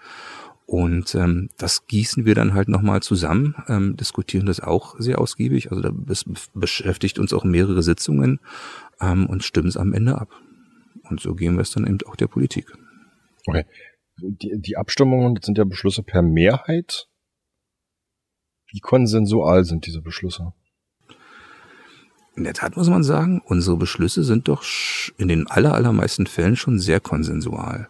A: Und ähm, das gießen wir dann halt nochmal zusammen, ähm, diskutieren das auch sehr ausgiebig. Also da beschäftigt uns auch mehrere Sitzungen ähm, und stimmen es am Ende ab. Und so gehen wir es dann eben auch der Politik.
B: Okay. Die, die Abstimmungen, sind ja Beschlüsse per Mehrheit. Wie konsensual sind diese Beschlüsse?
A: In der Tat muss man sagen, unsere Beschlüsse sind doch in den aller, allermeisten Fällen schon sehr konsensual.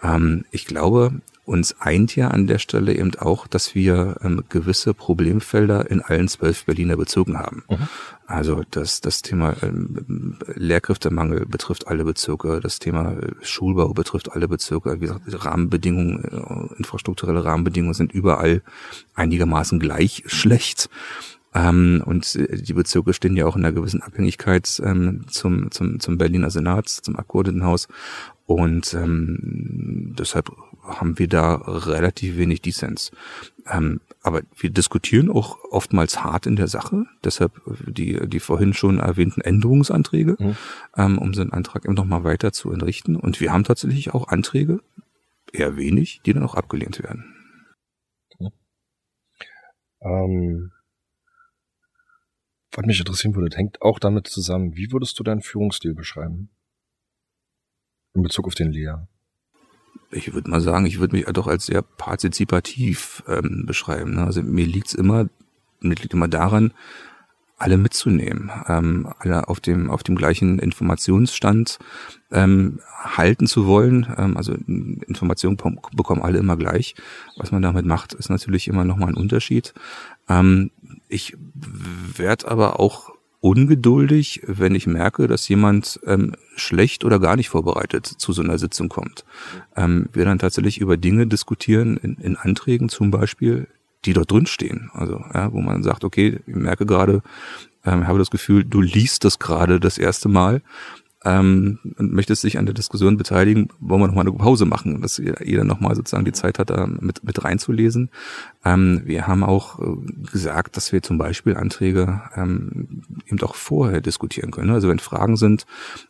A: Ähm, ich glaube, uns eint ja an der Stelle eben auch, dass wir ähm, gewisse Problemfelder in allen zwölf Berliner Bezirken haben. Mhm. Also das, das Thema ähm, Lehrkräftemangel betrifft alle Bezirke, das Thema äh, Schulbau betrifft alle Bezirke, wie gesagt, Rahmenbedingungen, äh, infrastrukturelle Rahmenbedingungen sind überall einigermaßen gleich schlecht. Ähm, und äh, die Bezirke stehen ja auch in einer gewissen Abhängigkeit ähm, zum, zum, zum Berliner Senat, zum Abgeordnetenhaus. Und ähm, deshalb haben wir da relativ wenig Dissens. Ähm, aber wir diskutieren auch oftmals hart in der Sache. Deshalb die, die vorhin schon erwähnten Änderungsanträge, mhm. ähm, um so einen Antrag eben nochmal weiter zu entrichten. Und wir haben tatsächlich auch Anträge, eher wenig, die dann auch abgelehnt werden.
B: Okay. Ähm, was mich interessieren würde, hängt auch damit zusammen, wie würdest du deinen Führungsstil beschreiben? In Bezug auf den Lehrer?
A: Ich würde mal sagen, ich würde mich doch als sehr partizipativ ähm, beschreiben. Ne? Also mir liegt's immer, mir liegt immer daran, alle mitzunehmen, ähm, alle auf dem auf dem gleichen Informationsstand ähm, halten zu wollen. Ähm, also Informationen bekommen alle immer gleich. Was man damit macht, ist natürlich immer noch mal ein Unterschied. Ähm, ich werde aber auch ungeduldig, wenn ich merke, dass jemand ähm, schlecht oder gar nicht vorbereitet zu so einer Sitzung kommt. Ähm, wir dann tatsächlich über Dinge diskutieren, in, in Anträgen zum Beispiel, die dort drin stehen. Also, ja, wo man sagt, okay, ich merke gerade, ähm, habe das Gefühl, du liest das gerade das erste Mal ähm, und möchtest dich an der Diskussion beteiligen, wollen wir nochmal eine Pause machen, dass jeder nochmal sozusagen die Zeit hat, da mit, mit reinzulesen. Ähm, wir haben auch äh, gesagt, dass wir zum Beispiel Anträge ähm, eben auch vorher diskutieren können. Also wenn Fragen sind,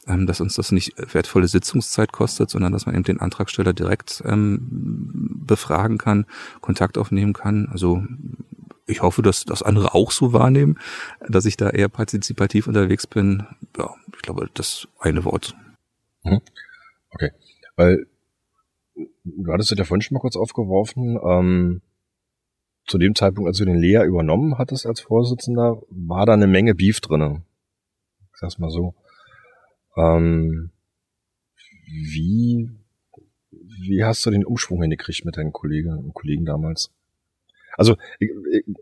A: ähm, dass uns das nicht wertvolle Sitzungszeit kostet, sondern dass man eben den Antragsteller direkt ähm, befragen kann, Kontakt aufnehmen kann. Also ich hoffe, dass das andere auch so wahrnehmen, dass ich da eher partizipativ unterwegs bin. Ja, ich glaube, das eine Wort.
B: Mhm. Okay, weil du hattest ja vorhin schon mal kurz aufgeworfen, ähm, zu dem Zeitpunkt, als du den Lea übernommen hattest als Vorsitzender, war da eine Menge Beef drinne. Ich sag's mal so. Ähm, wie, wie hast du den Umschwung hingekriegt mit deinen Kolleginnen und Kollegen damals? Also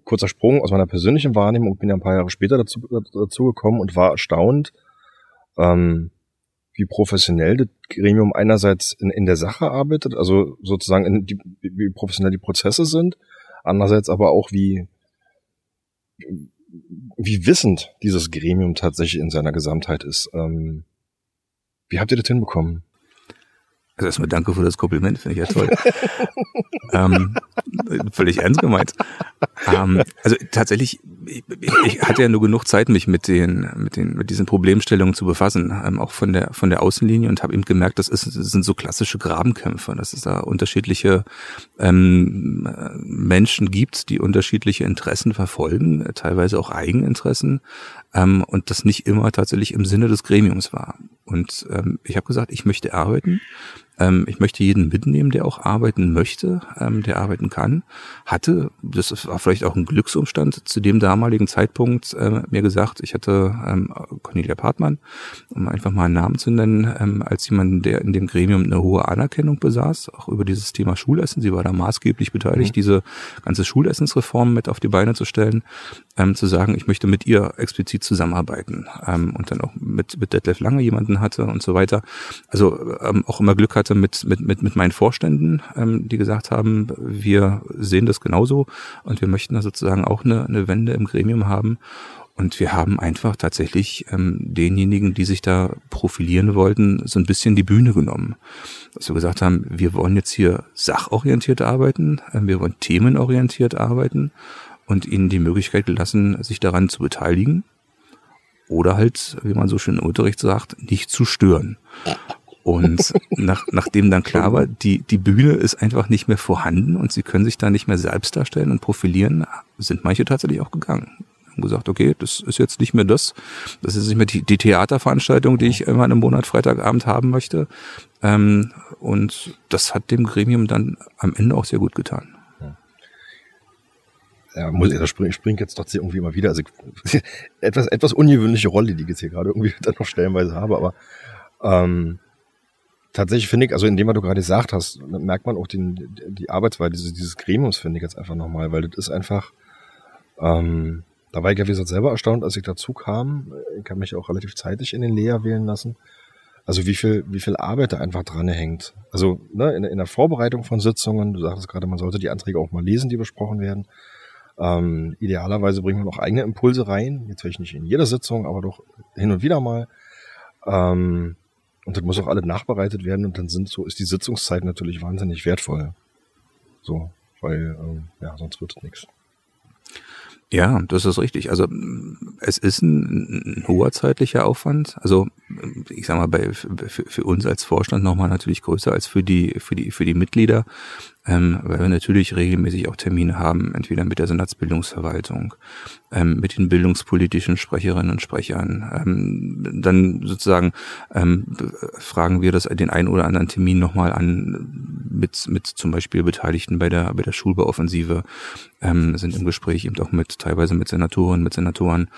B: kurzer Sprung aus meiner persönlichen Wahrnehmung, bin ja ein paar Jahre später dazu, dazu gekommen und war erstaunt, ähm, wie professionell das Gremium einerseits in, in der Sache arbeitet, also sozusagen in die, wie professionell die Prozesse sind, andererseits aber auch wie wie wissend dieses Gremium tatsächlich in seiner Gesamtheit ist. Ähm, wie habt ihr das hinbekommen?
A: Also erstmal danke für das Kompliment, finde ich ja toll. ähm, völlig ernst gemeint. Ähm, also tatsächlich ich, ich hatte ja nur genug Zeit, mich mit den, mit den, mit diesen Problemstellungen zu befassen, ähm, auch von der, von der Außenlinie und habe eben gemerkt, das, ist, das sind so klassische Grabenkämpfe, dass es da unterschiedliche ähm, Menschen gibt, die unterschiedliche Interessen verfolgen, teilweise auch Eigeninteressen ähm, und das nicht immer tatsächlich im Sinne des Gremiums war. Und ähm, ich habe gesagt, ich möchte arbeiten ähm, ich möchte jeden mitnehmen, der auch arbeiten möchte, ähm, der arbeiten kann. Hatte, das war vielleicht auch ein Glücksumstand, zu dem damaligen Zeitpunkt äh, mir gesagt, ich hatte ähm, Cornelia Partmann, um einfach mal einen Namen zu nennen, ähm, als jemand, der in dem Gremium eine hohe Anerkennung besaß, auch über dieses Thema Schulessen. Sie war da maßgeblich beteiligt, mhm. diese ganze Schulessensreform mit auf die Beine zu stellen, ähm, zu sagen, ich möchte mit ihr explizit zusammenarbeiten ähm, und dann auch mit, mit Detlef Lange jemanden hatte und so weiter. Also ähm, auch immer Glück hatte, hatte mit, mit, mit, mit meinen Vorständen, ähm, die gesagt haben, wir sehen das genauso und wir möchten da sozusagen auch eine, eine Wende im Gremium haben. Und wir haben einfach tatsächlich ähm, denjenigen, die sich da profilieren wollten, so ein bisschen die Bühne genommen. Dass wir gesagt haben, wir wollen jetzt hier sachorientiert arbeiten, äh, wir wollen themenorientiert arbeiten und ihnen die Möglichkeit gelassen, sich daran zu beteiligen. Oder halt, wie man so schön im Unterricht sagt, nicht zu stören. Und nach, nachdem dann klar war, die, die Bühne ist einfach nicht mehr vorhanden und sie können sich da nicht mehr selbst darstellen und profilieren, sind manche tatsächlich auch gegangen. Haben gesagt, okay, das ist jetzt nicht mehr das, das ist nicht mehr die, die Theaterveranstaltung, die ich immer im Monat Freitagabend haben möchte. Ähm, und das hat dem Gremium dann am Ende auch sehr gut getan.
B: Ja, muss ich, da springe spring jetzt doch irgendwie immer wieder. Also etwas, etwas ungewöhnliche Rolle, die ich jetzt hier gerade irgendwie dann noch stellenweise habe, aber ähm, tatsächlich finde ich, also in dem, was du gerade gesagt hast, merkt man auch den, die Arbeitsweise dieses, dieses Gremiums, finde ich jetzt einfach nochmal, weil das ist einfach, ähm, da war ich ja wie gesagt selber erstaunt, als ich dazu kam. Ich kann mich auch relativ zeitig in den Lea wählen lassen. Also wie viel, wie viel Arbeit da einfach dran hängt. Also ne, in, in der Vorbereitung von Sitzungen, du sagtest gerade, man sollte die Anträge auch mal lesen, die besprochen werden. Ähm, idealerweise bringen wir noch eigene Impulse rein. Jetzt vielleicht nicht in jeder Sitzung, aber doch hin und wieder mal. Ähm, und das muss auch alles nachbereitet werden und dann sind so, ist die Sitzungszeit natürlich wahnsinnig wertvoll. So, weil, ähm, ja, sonst wird es nichts.
A: Ja, das ist richtig. Also es ist ein, ein, hoher zeitlicher Aufwand. Also ich sag mal, bei, für, für uns als Vorstand nochmal natürlich größer als für die, für die, für die Mitglieder ähm, weil wir natürlich regelmäßig auch Termine haben, entweder mit der Senatsbildungsverwaltung, ähm, mit den bildungspolitischen Sprecherinnen und Sprechern. Ähm, dann sozusagen ähm, fragen wir das den einen oder anderen Termin nochmal an mit, mit zum Beispiel Beteiligten bei der, bei der Schulbauoffensive, ähm, sind im Gespräch eben auch mit, teilweise mit Senatorinnen, mit Senatoren,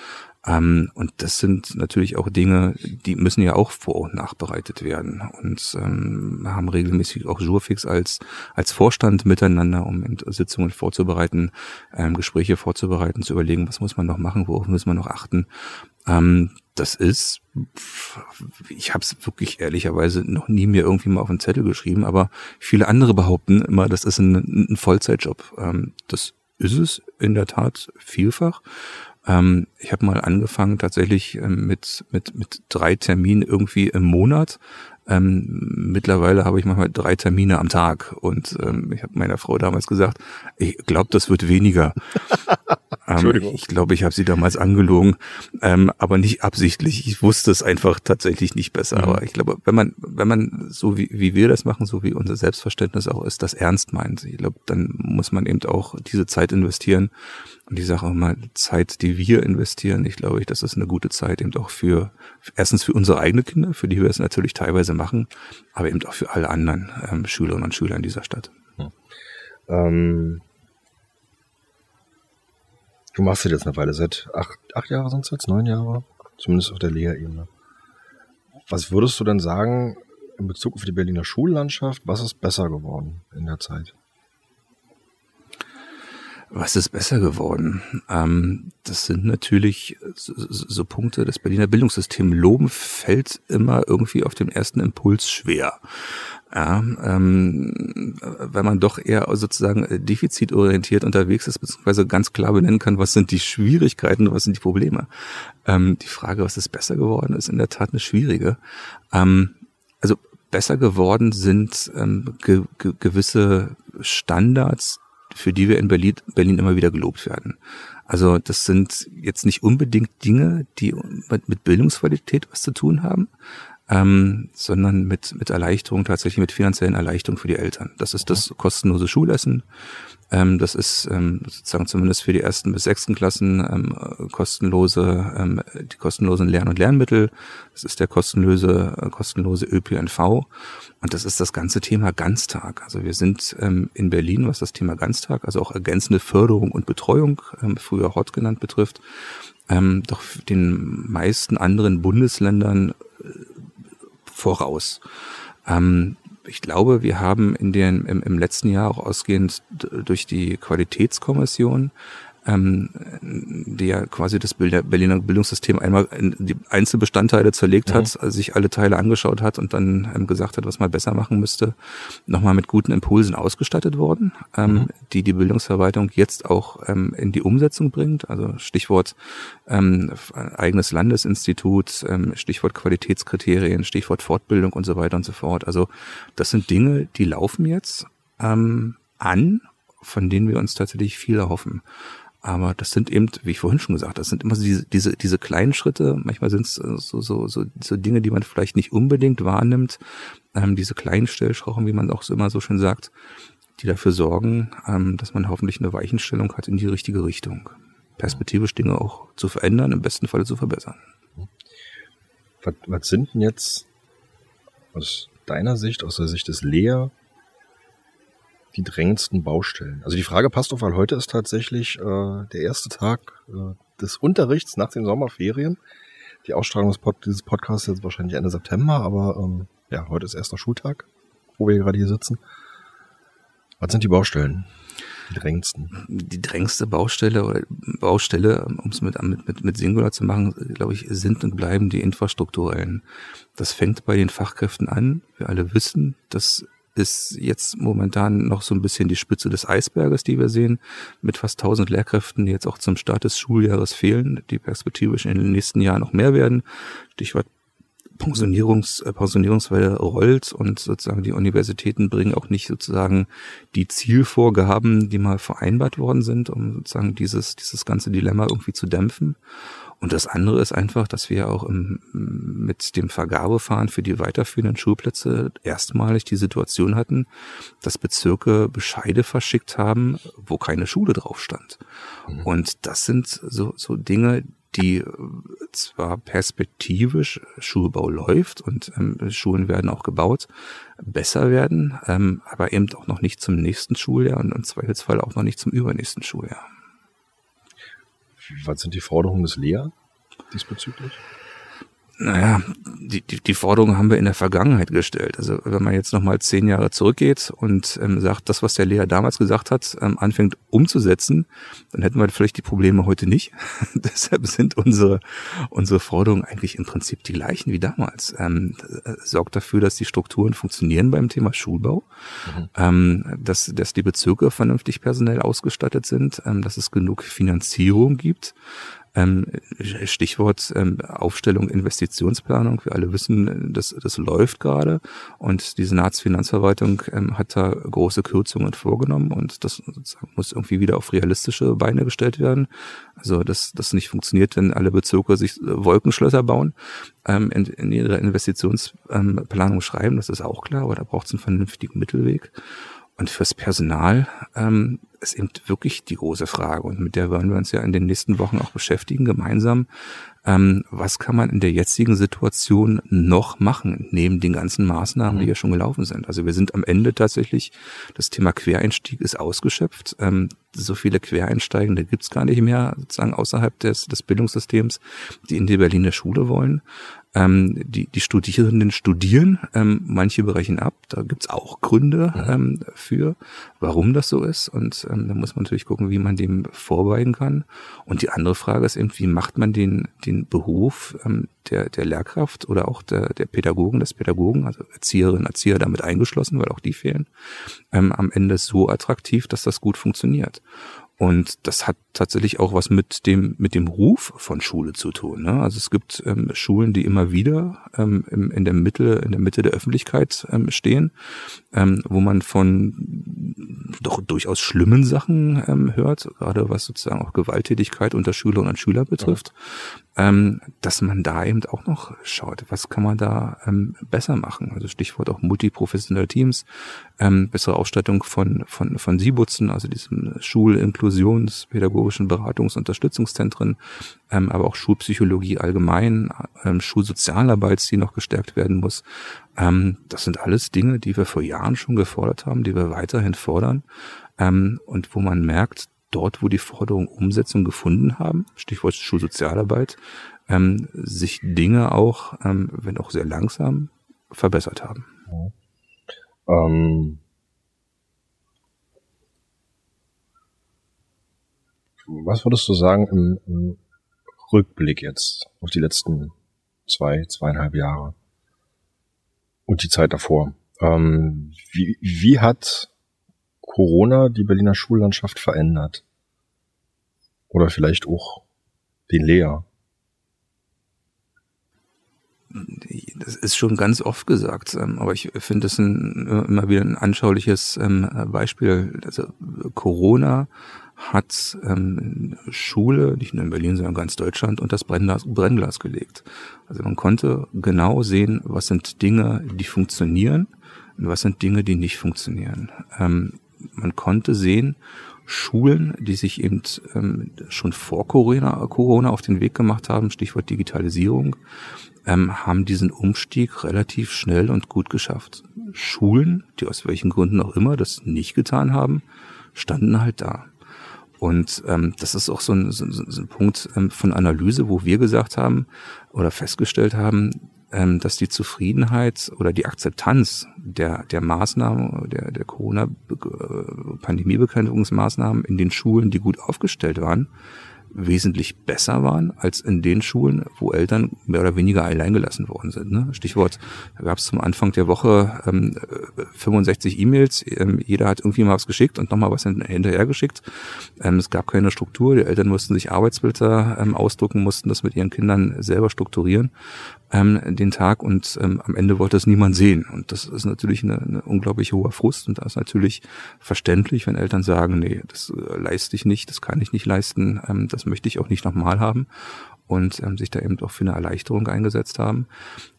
A: ähm, und das sind natürlich auch Dinge, die müssen ja auch vor und nachbereitet werden. Und ähm, haben regelmäßig auch Jurfix als, als Vorstand miteinander, um Sitzungen vorzubereiten, ähm, Gespräche vorzubereiten, zu überlegen, was muss man noch machen, worauf muss man noch achten. Ähm, das ist, ich habe es wirklich ehrlicherweise noch nie mir irgendwie mal auf den Zettel geschrieben, aber viele andere behaupten immer, das ist ein, ein Vollzeitjob. Ähm, das ist es in der Tat vielfach. Ähm, ich habe mal angefangen tatsächlich ähm, mit, mit, mit drei Terminen irgendwie im Monat. Ähm, mittlerweile habe ich manchmal drei Termine am Tag und ähm, ich habe meiner Frau damals gesagt, ich glaube, das wird weniger. ähm, ich glaube, ich habe sie damals angelogen, ähm, aber nicht absichtlich. Ich wusste es einfach tatsächlich nicht besser. Mhm. Aber ich glaube, wenn man, wenn man so wie, wie wir das machen, so wie unser Selbstverständnis auch ist, das ernst meint, ich glaube, dann muss man eben auch diese Zeit investieren. Und ich sage auch mal, Zeit, die wir investieren, ich glaube, das ist eine gute Zeit eben auch für, erstens für unsere eigenen Kinder, für die wir es natürlich teilweise machen, aber eben auch für alle anderen ähm, Schülerinnen und Schüler in dieser Stadt. Hm. Ähm,
B: du machst das jetzt eine Weile, seit acht, acht Jahre sind es jetzt, neun Jahre, zumindest auf der Lehrebene. Was würdest du denn sagen in Bezug auf die Berliner Schullandschaft, was ist besser geworden in der Zeit?
A: Was ist besser geworden? Ähm, das sind natürlich so, so, Punkte, das Berliner Bildungssystem loben fällt immer irgendwie auf dem ersten Impuls schwer. Ja, ähm, weil man doch eher sozusagen defizitorientiert unterwegs ist, beziehungsweise ganz klar benennen kann, was sind die Schwierigkeiten, was sind die Probleme. Ähm, die Frage, was ist besser geworden, ist in der Tat eine schwierige. Ähm, also besser geworden sind ähm, ge ge gewisse Standards, für die wir in Berlin, Berlin immer wieder gelobt werden. Also das sind jetzt nicht unbedingt Dinge, die mit Bildungsqualität was zu tun haben, ähm, sondern mit, mit Erleichterung, tatsächlich mit finanziellen Erleichterungen für die Eltern. Das ist das kostenlose Schulessen. Ähm, das ist ähm, sozusagen zumindest für die ersten bis sechsten Klassen ähm, kostenlose, ähm, die kostenlosen Lern- und Lernmittel. Das ist der kostenlose, äh, kostenlose ÖPNV. Und das ist das ganze Thema Ganztag. Also wir sind ähm, in Berlin, was das Thema Ganztag, also auch ergänzende Förderung und Betreuung, ähm, früher HOT genannt, betrifft, ähm, doch den meisten anderen Bundesländern äh, voraus. Ähm, ich glaube, wir haben in den, im, im letzten Jahr auch ausgehend durch die Qualitätskommission ähm, die ja quasi das Berliner Bildungssystem einmal in die Einzelbestandteile zerlegt mhm. hat, sich alle Teile angeschaut hat und dann ähm, gesagt hat, was man besser machen müsste, nochmal mit guten Impulsen ausgestattet worden, ähm, mhm. die die Bildungsverwaltung jetzt auch ähm, in die Umsetzung bringt. Also Stichwort ähm, eigenes Landesinstitut, ähm, Stichwort Qualitätskriterien, Stichwort Fortbildung und so weiter und so fort. Also das sind Dinge, die laufen jetzt ähm, an, von denen wir uns tatsächlich viel erhoffen. Aber das sind eben, wie ich vorhin schon gesagt, das sind immer diese, diese, diese kleinen Schritte. Manchmal sind es äh, so, so, so, so Dinge, die man vielleicht nicht unbedingt wahrnimmt. Ähm, diese kleinen Stellschrauben, wie man auch so immer so schön sagt, die dafür sorgen, ähm, dass man hoffentlich eine Weichenstellung hat in die richtige Richtung. Perspektivisch Dinge auch zu verändern, im besten Falle zu verbessern.
B: Was, was sind denn jetzt aus deiner Sicht, aus der Sicht des Lehr, die drängendsten Baustellen? Also die Frage passt doch, weil heute ist tatsächlich äh, der erste Tag äh, des Unterrichts nach den Sommerferien. Die Ausstrahlung des Pod dieses Podcasts ist jetzt wahrscheinlich Ende September, aber ähm, ja, heute ist erster Schultag, wo wir gerade hier sitzen. Was sind die Baustellen? Die drängendsten.
A: Die drängste Baustelle oder Baustelle, um es mit, mit, mit Singular zu machen, glaube ich, sind und bleiben die infrastrukturellen. Das fängt bei den Fachkräften an. Wir alle wissen, dass ist jetzt momentan noch so ein bisschen die Spitze des Eisberges, die wir sehen, mit fast 1000 Lehrkräften, die jetzt auch zum Start des Schuljahres fehlen, die perspektivisch in den nächsten Jahren noch mehr werden. Stichwort Pensionierungs, äh, Pensionierungswelle rollt und sozusagen die Universitäten bringen auch nicht sozusagen die Zielvorgaben, die mal vereinbart worden sind, um sozusagen dieses, dieses ganze Dilemma irgendwie zu dämpfen. Und das andere ist einfach, dass wir auch im, mit dem Vergabefahren für die weiterführenden Schulplätze erstmalig die Situation hatten, dass Bezirke Bescheide verschickt haben, wo keine Schule drauf stand. Mhm. Und das sind so, so Dinge, die zwar perspektivisch Schulbau läuft und ähm, Schulen werden auch gebaut, besser werden, ähm, aber eben auch noch nicht zum nächsten Schuljahr und im Zweifelsfall auch noch nicht zum übernächsten Schuljahr.
B: Was sind die Forderungen des Lea diesbezüglich?
A: Naja, die, die, die Forderungen haben wir in der Vergangenheit gestellt. Also wenn man jetzt nochmal zehn Jahre zurückgeht und ähm, sagt, das, was der Lehrer damals gesagt hat, ähm, anfängt umzusetzen, dann hätten wir vielleicht die Probleme heute nicht. Deshalb sind unsere, unsere Forderungen eigentlich im Prinzip die gleichen wie damals. Ähm, äh, sorgt dafür, dass die Strukturen funktionieren beim Thema Schulbau, mhm. ähm, dass, dass die Bezirke vernünftig personell ausgestattet sind, ähm, dass es genug Finanzierung gibt, ähm, Stichwort ähm, Aufstellung Investitionsplanung. Wir alle wissen, das, das läuft gerade und die Senatsfinanzverwaltung ähm, hat da große Kürzungen vorgenommen und das muss irgendwie wieder auf realistische Beine gestellt werden. Also dass das nicht funktioniert, wenn alle Bezirke sich äh, Wolkenschlösser bauen, ähm, in, in ihrer Investitionsplanung schreiben, das ist auch klar, aber da braucht es einen vernünftigen Mittelweg. Und fürs Personal ähm, ist eben wirklich die große Frage. Und mit der wollen wir uns ja in den nächsten Wochen auch beschäftigen, gemeinsam. Ähm, was kann man in der jetzigen Situation noch machen, neben den ganzen Maßnahmen, die ja schon gelaufen sind? Also wir sind am Ende tatsächlich, das Thema Quereinstieg ist ausgeschöpft. Ähm, so viele Quereinsteigende gibt's gar nicht mehr, sozusagen außerhalb des, des Bildungssystems, die in die Berliner Schule wollen. Ähm, die, die Studierenden studieren, ähm, manche brechen ab. Da gibt's auch Gründe ähm, für, warum das so ist. Und ähm, da muss man natürlich gucken, wie man dem vorbeugen kann. Und die andere Frage ist eben, wie macht man den, den Beruf ähm, der, der Lehrkraft oder auch der, der Pädagogen, des Pädagogen, also Erzieherinnen, Erzieher damit eingeschlossen, weil auch die fehlen, ähm, am Ende so attraktiv, dass das gut funktioniert. Und das hat tatsächlich auch was mit dem, mit dem Ruf von Schule zu tun. Ne? Also es gibt ähm, Schulen, die immer wieder ähm, im, in der Mitte, in der Mitte der Öffentlichkeit ähm, stehen, ähm, wo man von doch durchaus schlimmen Sachen ähm, hört, gerade was sozusagen auch Gewalttätigkeit unter Schülerinnen und Schüler betrifft, ja. ähm, dass man da eben auch noch schaut, was kann man da besser machen. Also Stichwort auch multiprofessionelle Teams, ähm, bessere Ausstattung von, von, von Siebutzen, also diesem Schul-Inklusions-, pädagogischen Beratungs- und Unterstützungszentren, ähm, aber auch Schulpsychologie allgemein, ähm, Schulsozialarbeit, die noch gestärkt werden muss. Ähm, das sind alles Dinge, die wir vor Jahren schon gefordert haben, die wir weiterhin fordern ähm, und wo man merkt, dort, wo die Forderungen Umsetzung gefunden haben, Stichwort Schulsozialarbeit, ähm, sich Dinge auch, ähm, wenn auch sehr langsam, verbessert haben. Ähm,
B: was würdest du sagen im, im Rückblick jetzt auf die letzten zwei, zweieinhalb Jahre und die Zeit davor? Ähm, wie, wie hat Corona die Berliner Schullandschaft verändert? Oder vielleicht auch den Lehrer?
A: Das ist schon ganz oft gesagt, ähm, aber ich finde es immer wieder ein anschauliches ähm, Beispiel. Also Corona hat ähm, Schule, nicht nur in Berlin, sondern ganz Deutschland, unter das Brennglas, Brennglas gelegt. Also man konnte genau sehen, was sind Dinge, die funktionieren und was sind Dinge, die nicht funktionieren. man konnte sehen, Schulen, die sich eben schon vor Corona auf den Weg gemacht haben, Stichwort Digitalisierung, ähm, haben diesen Umstieg relativ schnell und gut geschafft. Schulen, die aus welchen Gründen auch immer das nicht getan haben, standen halt da. Und ähm, das ist auch so ein, so, so ein Punkt ähm, von Analyse, wo wir gesagt haben oder festgestellt haben, ähm, dass die Zufriedenheit oder die Akzeptanz der, der Maßnahmen, der, der Corona-Pandemiebekämpfungsmaßnahmen in den Schulen, die gut aufgestellt waren, wesentlich besser waren als in den Schulen, wo Eltern mehr oder weniger alleingelassen worden sind. Ne? Stichwort, da gab es zum Anfang der Woche ähm, 65 E-Mails, ähm, jeder hat irgendwie mal was geschickt und nochmal was hinterher geschickt. Ähm, es gab keine Struktur, die Eltern mussten sich Arbeitsbilder ähm, ausdrucken, mussten das mit ihren Kindern selber strukturieren ähm, den Tag und ähm, am Ende wollte es niemand sehen. Und das ist natürlich eine, eine unglaublich hoher Frust und da ist natürlich verständlich, wenn Eltern sagen, nee, das äh, leiste ich nicht, das kann ich nicht leisten, ähm, das möchte ich auch nicht nochmal haben und ähm, sich da eben auch für eine Erleichterung eingesetzt haben.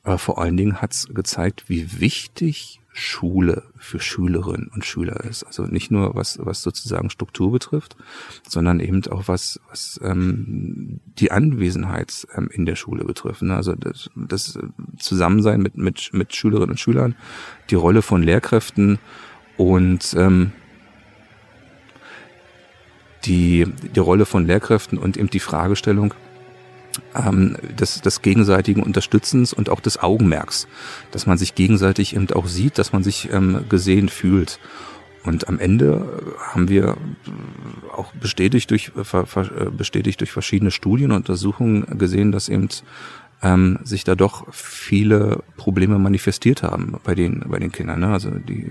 A: Aber vor allen Dingen hat es gezeigt, wie wichtig Schule für Schülerinnen und Schüler ist. Also nicht nur was, was sozusagen Struktur betrifft, sondern eben auch was, was ähm, die Anwesenheit ähm, in der Schule betrifft. Ne? Also das, das Zusammensein mit, mit, mit Schülerinnen und Schülern, die Rolle von Lehrkräften und ähm, die, die Rolle von Lehrkräften und eben die Fragestellung, ähm, des, des gegenseitigen Unterstützens und auch des Augenmerks, dass man sich gegenseitig eben auch sieht, dass man sich ähm, gesehen fühlt. Und am Ende haben wir auch bestätigt durch, bestätigt durch verschiedene Studien und Untersuchungen gesehen, dass eben ähm, sich da doch viele Probleme manifestiert haben bei den, bei den Kindern. Ne? Also die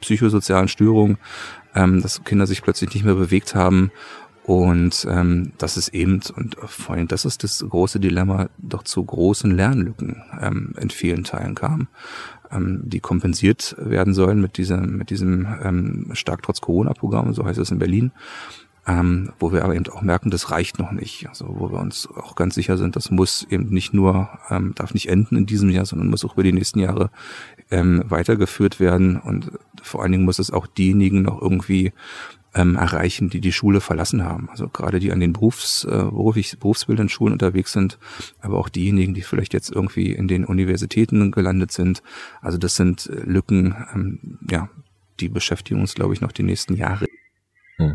A: psychosozialen Störungen, ähm, dass Kinder sich plötzlich nicht mehr bewegt haben und ähm, das ist eben, und vor allem das ist das große Dilemma, doch zu großen Lernlücken ähm, in vielen Teilen kam, ähm, die kompensiert werden sollen mit diesem, mit diesem ähm, Stark trotz Corona-Programm, so heißt es in Berlin. Ähm, wo wir aber eben auch merken, das reicht noch nicht. Also wo wir uns auch ganz sicher sind, das muss eben nicht nur, ähm, darf nicht enden in diesem Jahr, sondern muss auch über die nächsten Jahre ähm, weitergeführt werden. Und vor allen Dingen muss es auch diejenigen noch irgendwie ähm, erreichen, die die Schule verlassen haben. Also gerade die an den Berufs, äh, beruflich, berufsbildenden Schulen unterwegs sind, aber auch diejenigen, die vielleicht jetzt irgendwie in den Universitäten gelandet sind. Also das sind äh, Lücken, ähm, ja, die beschäftigen uns, glaube ich, noch die nächsten Jahre. Hm.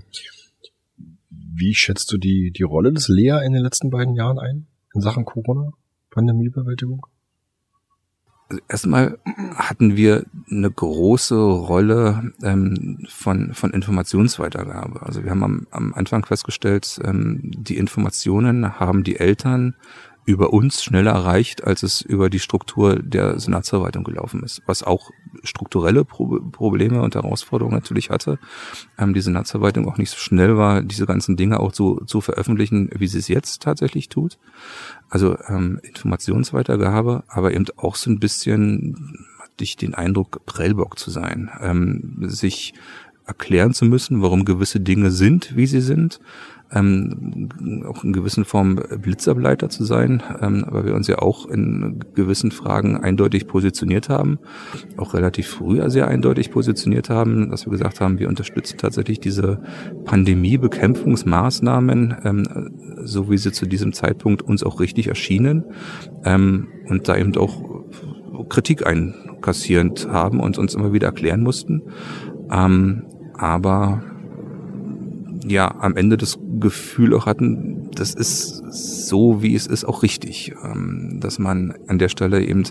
B: Wie schätzt du die, die Rolle des Lea in den letzten beiden Jahren ein in Sachen Corona, Pandemiebewältigung?
A: Also erstmal hatten wir eine große Rolle ähm, von, von Informationsweitergabe. Also wir haben am, am Anfang festgestellt, ähm, die Informationen haben die Eltern über uns schneller erreicht, als es über die Struktur der Senatsverwaltung gelaufen ist, was auch strukturelle Pro Probleme und Herausforderungen natürlich hatte. Ähm, die Senatsverwaltung auch nicht so schnell war, diese ganzen Dinge auch so zu veröffentlichen, wie sie es jetzt tatsächlich tut. Also ähm, Informationsweitergabe, aber eben auch so ein bisschen hatte ich den Eindruck, Prellbock zu sein, ähm, sich erklären zu müssen, warum gewisse Dinge sind, wie sie sind, ähm, auch in gewissen Form Blitzableiter zu sein, ähm, weil wir uns ja auch in gewissen Fragen eindeutig positioniert haben, auch relativ früher sehr eindeutig positioniert haben, dass wir gesagt haben, wir unterstützen tatsächlich diese Pandemiebekämpfungsmaßnahmen, ähm, so wie sie zu diesem Zeitpunkt uns auch richtig erschienen ähm, und da eben auch Kritik einkassierend haben und uns immer wieder erklären mussten. Ähm, aber ja am Ende das Gefühl auch hatten, das ist so, wie es ist, auch richtig, ähm, dass man an der Stelle eben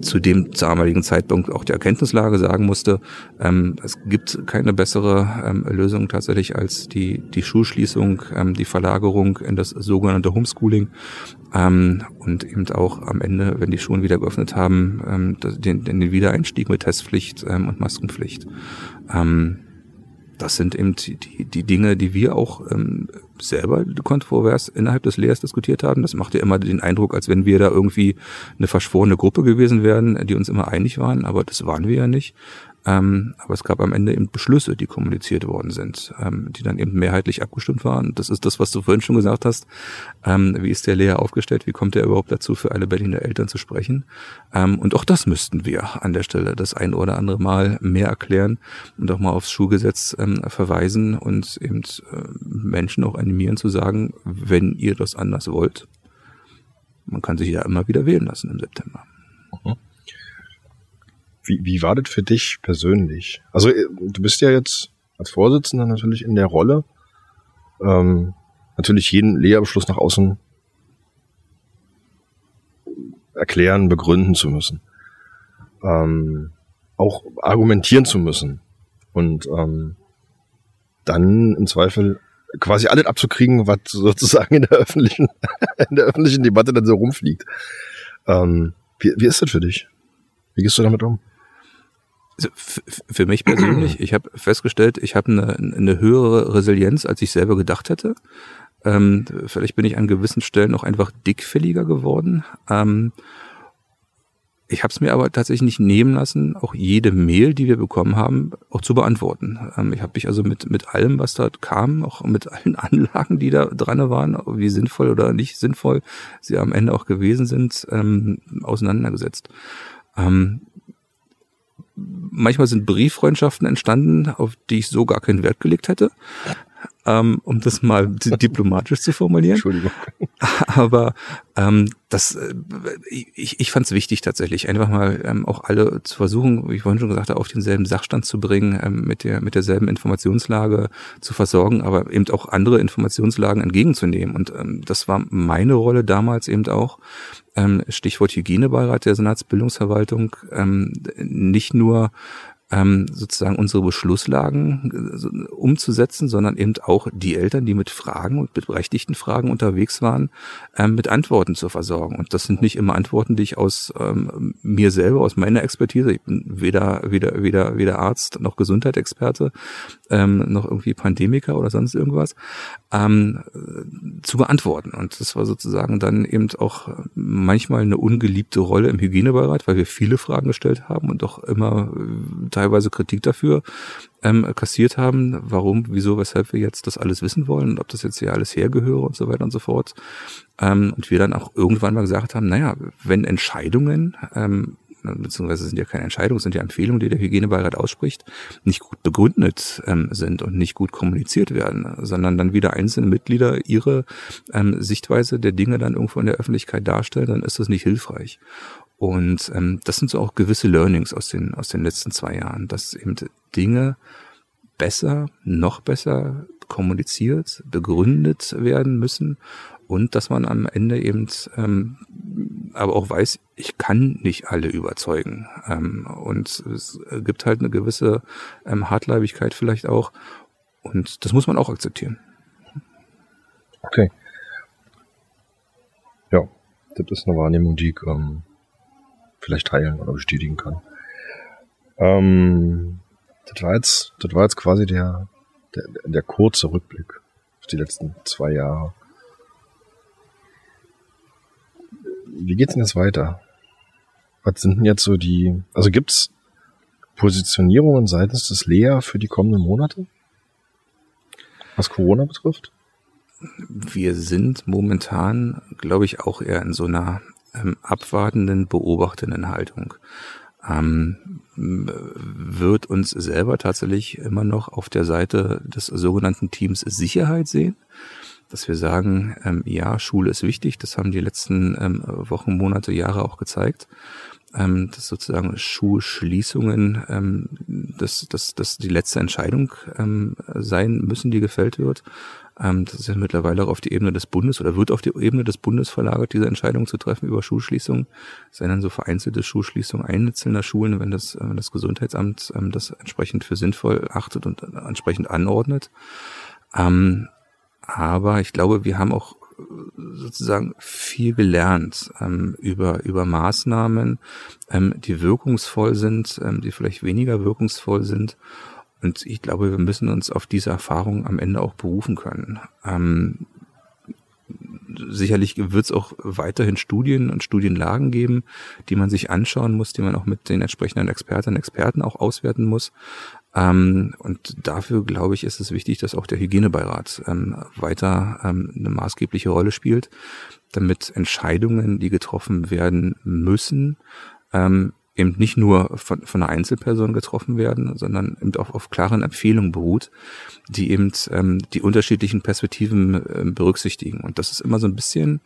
A: zu dem damaligen Zeitpunkt auch der Erkenntnislage sagen musste, ähm, es gibt keine bessere ähm, Lösung tatsächlich als die, die Schulschließung, ähm, die Verlagerung in das sogenannte Homeschooling ähm, und eben auch am Ende, wenn die Schulen wieder geöffnet haben, ähm, den, den Wiedereinstieg mit Testpflicht ähm, und Maskenpflicht. Ähm, das sind eben die, die Dinge, die wir auch ähm, selber kontrovers innerhalb des Lehrers diskutiert haben. Das macht ja immer den Eindruck, als wenn wir da irgendwie eine verschworene Gruppe gewesen wären, die uns immer einig waren, aber das waren wir ja nicht. Ähm, aber es gab am Ende eben Beschlüsse, die kommuniziert worden sind, ähm, die dann eben mehrheitlich abgestimmt waren. Das ist das, was du vorhin schon gesagt hast. Ähm, wie ist der Lehrer aufgestellt? Wie kommt er überhaupt dazu, für alle Berliner Eltern zu sprechen? Ähm, und auch das müssten wir an der Stelle das ein oder andere Mal mehr erklären und auch mal aufs Schulgesetz ähm, verweisen und eben äh, Menschen auch animieren zu sagen, wenn ihr das anders wollt, man kann sich ja immer wieder wählen lassen im September. Mhm.
B: Wie, wie war das für dich persönlich? Also äh, du bist ja jetzt als Vorsitzender natürlich in der Rolle, ähm, natürlich jeden Lehrabschluss nach außen erklären, begründen zu müssen. Ähm, auch argumentieren zu müssen. Und ähm, dann im Zweifel quasi alles abzukriegen, was sozusagen in der öffentlichen, in der öffentlichen Debatte dann so rumfliegt. Ähm, wie, wie ist das für dich? Wie gehst du damit um?
A: Also für mich persönlich, ich habe festgestellt, ich habe eine, eine höhere Resilienz, als ich selber gedacht hätte. Ähm, vielleicht bin ich an gewissen Stellen auch einfach dickfälliger geworden. Ähm, ich habe es mir aber tatsächlich nicht nehmen lassen, auch jede Mail, die wir bekommen haben, auch zu beantworten. Ähm, ich habe mich also mit, mit allem, was da kam, auch mit allen Anlagen, die da dran waren, wie sinnvoll oder nicht sinnvoll sie am Ende auch gewesen sind, ähm, auseinandergesetzt. Ähm, manchmal sind Brieffreundschaften entstanden, auf die ich so gar keinen Wert gelegt hätte. Ähm, um das mal diplomatisch zu formulieren. Entschuldigung. Aber ähm, das, äh, ich, ich fand es wichtig tatsächlich, einfach mal ähm, auch alle zu versuchen, wie ich vorhin schon gesagt habe, auf denselben Sachstand zu bringen, ähm, mit der mit derselben Informationslage zu versorgen, aber eben auch andere Informationslagen entgegenzunehmen. Und ähm, das war meine Rolle damals eben auch, Stichwort Hygienebeirat der Senatsbildungsverwaltung, ähm, nicht nur ähm, sozusagen unsere Beschlusslagen äh, umzusetzen, sondern eben auch die Eltern, die mit Fragen und mit berechtigten Fragen unterwegs waren, ähm, mit Antworten zu versorgen. Und das sind nicht immer Antworten, die ich aus ähm, mir selber, aus meiner Expertise, ich bin weder, weder, weder, weder Arzt noch Gesundheitsexperte, ähm, noch irgendwie Pandemiker oder sonst irgendwas, ähm, zu beantworten. Und das war sozusagen dann eben auch manchmal eine ungeliebte Rolle im Hygienebeirat, weil wir viele Fragen gestellt haben und auch immer äh, teilweise Kritik dafür ähm, kassiert haben, warum, wieso, weshalb wir jetzt das alles wissen wollen und ob das jetzt hier alles hergehöre und so weiter und so fort. Ähm, und wir dann auch irgendwann mal gesagt haben, naja, wenn Entscheidungen ähm, beziehungsweise sind ja keine Entscheidungen, sind ja Empfehlungen, die der Hygienebeirat ausspricht, nicht gut begründet ähm, sind und nicht gut kommuniziert werden, sondern dann wieder einzelne Mitglieder ihre ähm, Sichtweise der Dinge dann irgendwo in der Öffentlichkeit darstellen, dann ist das nicht hilfreich. Und ähm, das sind so auch gewisse Learnings aus den, aus den letzten zwei Jahren, dass eben Dinge besser, noch besser kommuniziert, begründet werden müssen und dass man am Ende eben ähm, aber auch weiß, ich kann nicht alle überzeugen. Ähm, und es gibt halt eine gewisse ähm, Hartleibigkeit vielleicht auch. Und das muss man auch akzeptieren.
B: Okay. Ja, das ist eine Wahrnehmung, die ähm, vielleicht teilen oder bestätigen kann. Ähm, das, war jetzt, das war jetzt quasi der, der, der kurze Rückblick auf die letzten zwei Jahre. Wie geht's denn jetzt weiter? Was sind denn jetzt so die, also gibt's Positionierungen seitens des Lea für die kommenden Monate? Was Corona betrifft?
A: Wir sind momentan, glaube ich, auch eher in so einer ähm, abwartenden, beobachtenden Haltung. Ähm, wird uns selber tatsächlich immer noch auf der Seite des sogenannten Teams Sicherheit sehen dass wir sagen, ähm, ja, Schule ist wichtig. Das haben die letzten ähm, Wochen, Monate, Jahre auch gezeigt. Ähm, dass sozusagen Schulschließungen ähm, dass, dass, dass die letzte Entscheidung ähm, sein müssen, die gefällt wird. Ähm, das ist ja mittlerweile auch auf die Ebene des Bundes oder wird auf die Ebene des Bundes verlagert, diese Entscheidung zu treffen über Schulschließungen. Es seien dann so vereinzelte Schulschließungen einzelner Schulen, wenn das, wenn das Gesundheitsamt ähm, das entsprechend für sinnvoll achtet und entsprechend anordnet. Ähm, aber ich glaube, wir haben auch äh, sozusagen viel gelernt ähm, über, über Maßnahmen, ähm, die wirkungsvoll sind, ähm, die vielleicht weniger wirkungsvoll sind. Und ich glaube, wir müssen uns auf diese Erfahrung am Ende auch berufen können. Ähm, sicherlich wird es auch weiterhin Studien und Studienlagen geben, die man sich anschauen muss, die man auch mit den entsprechenden Expertinnen und Experten auch auswerten muss. Ähm, und dafür, glaube ich, ist es wichtig, dass auch der Hygienebeirat ähm, weiter ähm, eine maßgebliche Rolle spielt, damit Entscheidungen, die getroffen werden müssen, eben nicht nur von, von einer Einzelperson getroffen werden, sondern eben auch auf klaren Empfehlungen beruht, die eben ähm, die unterschiedlichen Perspektiven äh, berücksichtigen. Und das ist immer so ein bisschen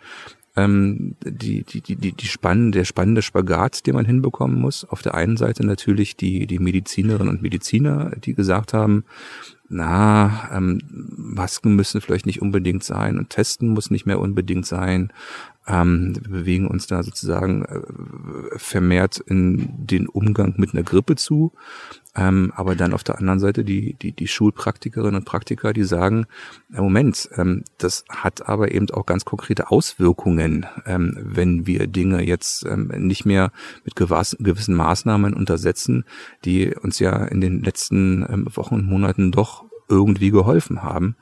A: ähm, die, die, die, die, die spannende, der spannende Spagat, den man hinbekommen muss. Auf der einen Seite natürlich die, die Medizinerinnen und Mediziner, die gesagt haben, na, ähm, Masken müssen vielleicht nicht unbedingt sein und Testen muss nicht mehr unbedingt sein. Ähm, wir bewegen uns da sozusagen äh, vermehrt in den Umgang mit einer Grippe zu. Ähm, aber dann auf der anderen Seite die, die, die Schulpraktikerinnen und Praktiker, die sagen, ja, Moment, ähm, das hat aber eben auch ganz konkrete Auswirkungen, ähm, wenn wir Dinge jetzt ähm, nicht mehr mit gewissen Maßnahmen untersetzen, die uns ja in den letzten ähm, Wochen und Monaten doch irgendwie geholfen haben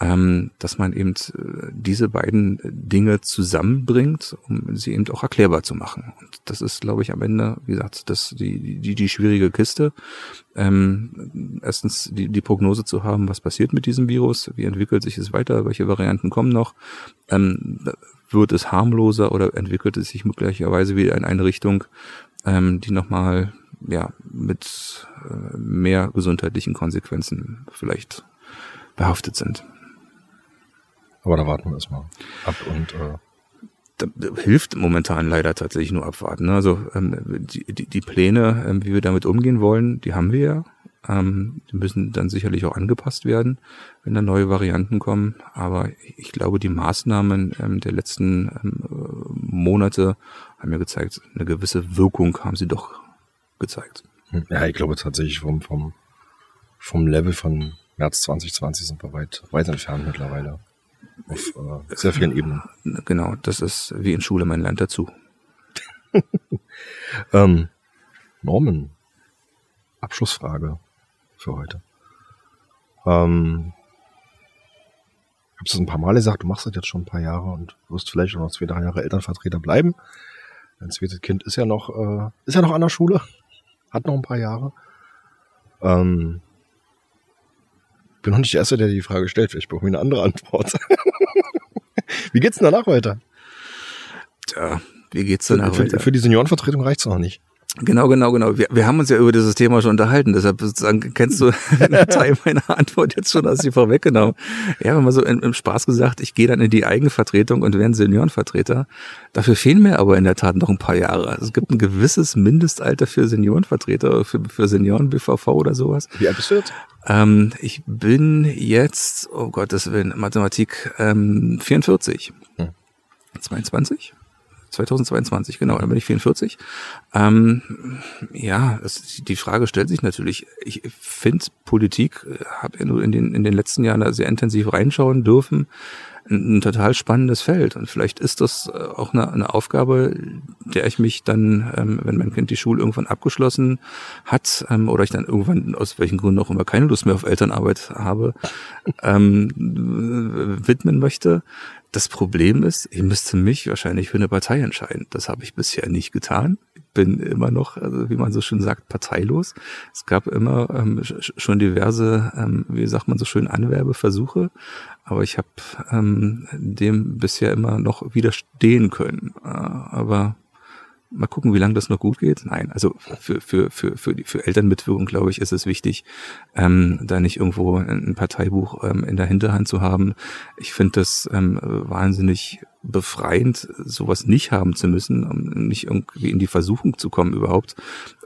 A: ähm, dass man eben äh, diese beiden Dinge zusammenbringt, um sie eben auch erklärbar zu machen. Und das ist, glaube ich, am Ende, wie gesagt, das die die, die schwierige Kiste. Ähm, erstens die, die Prognose zu haben, was passiert mit diesem Virus, wie entwickelt sich es weiter, welche Varianten kommen noch. Ähm, wird es harmloser oder entwickelt es sich möglicherweise wieder in eine Richtung, ähm, die nochmal ja, mit äh, mehr gesundheitlichen Konsequenzen vielleicht behaftet sind.
B: Aber da warten wir erstmal ab und äh
A: da hilft momentan leider tatsächlich nur abwarten. Ne? Also ähm, die, die, die Pläne, ähm, wie wir damit umgehen wollen, die haben wir ja. Ähm, die müssen dann sicherlich auch angepasst werden, wenn da neue Varianten kommen. Aber ich glaube, die Maßnahmen ähm, der letzten ähm, Monate haben ja gezeigt, eine gewisse Wirkung haben sie doch gezeigt.
B: Hm. Ja, ich glaube tatsächlich vom, vom, vom Level von März 2020 sind wir weit, weit entfernt mittlerweile auf äh, sehr vielen Ebenen.
A: Genau, das ist wie in Schule, man lernt dazu.
B: ähm, Norman, Abschlussfrage für heute. Ähm, ich habe es ein paar Mal gesagt, du machst das jetzt schon ein paar Jahre und wirst vielleicht noch zwei, drei Jahre Elternvertreter bleiben. Dein zweites Kind ist ja noch, äh, ist ja noch an der Schule, hat noch ein paar Jahre. Ähm, bin noch nicht der Erste, der die Frage stellt. Vielleicht brauche ich eine andere Antwort. wie geht's denn danach weiter?
A: Tja, wie geht's danach
B: für,
A: weiter?
B: Für die Seniorenvertretung reicht's noch nicht.
A: Genau, genau, genau. Wir, wir haben uns ja über dieses Thema schon unterhalten. Deshalb sozusagen kennst du einen Teil meiner Antwort jetzt schon, hast sie vorweggenommen. Ja, wenn man so im, im Spaß gesagt, ich gehe dann in die Eigenvertretung und werde Seniorenvertreter. Dafür fehlen mir aber in der Tat noch ein paar Jahre. Also es gibt ein gewisses Mindestalter für Seniorenvertreter, für, für Senioren-BVV oder sowas.
B: Wie alt bist du jetzt?
A: Ähm, ich bin jetzt, oh Gott, das will Mathematik, ähm, 44. Hm. 22? 2022, genau, dann bin ich 44. Ähm, ja, das, die Frage stellt sich natürlich. Ich finde Politik, äh, habe ja nur in den, in den letzten Jahren da sehr intensiv reinschauen dürfen ein, ein total spannendes Feld. Und vielleicht ist das äh, auch eine, eine Aufgabe, der ich mich dann, ähm, wenn mein Kind die Schule irgendwann abgeschlossen hat ähm, oder ich dann irgendwann aus welchen Gründen auch immer keine Lust mehr auf Elternarbeit habe, ähm, widmen möchte, Das Problem ist, ich müsste mich wahrscheinlich für eine Partei entscheiden. Das habe ich bisher nicht getan. Ich bin immer noch, also wie man so schön sagt, parteilos. Es gab immer ähm, schon diverse, ähm, wie sagt man so schön, Anwerbeversuche, aber ich habe ähm, dem bisher immer noch widerstehen können. Äh, aber Mal gucken, wie lange das noch gut geht. Nein, also für, für, für, für, die, für Elternmitwirkung, glaube ich, ist es wichtig, ähm, da nicht irgendwo ein Parteibuch ähm, in der Hinterhand zu haben. Ich finde das ähm, wahnsinnig befreiend, sowas nicht haben zu müssen, um nicht irgendwie in die Versuchung zu kommen, überhaupt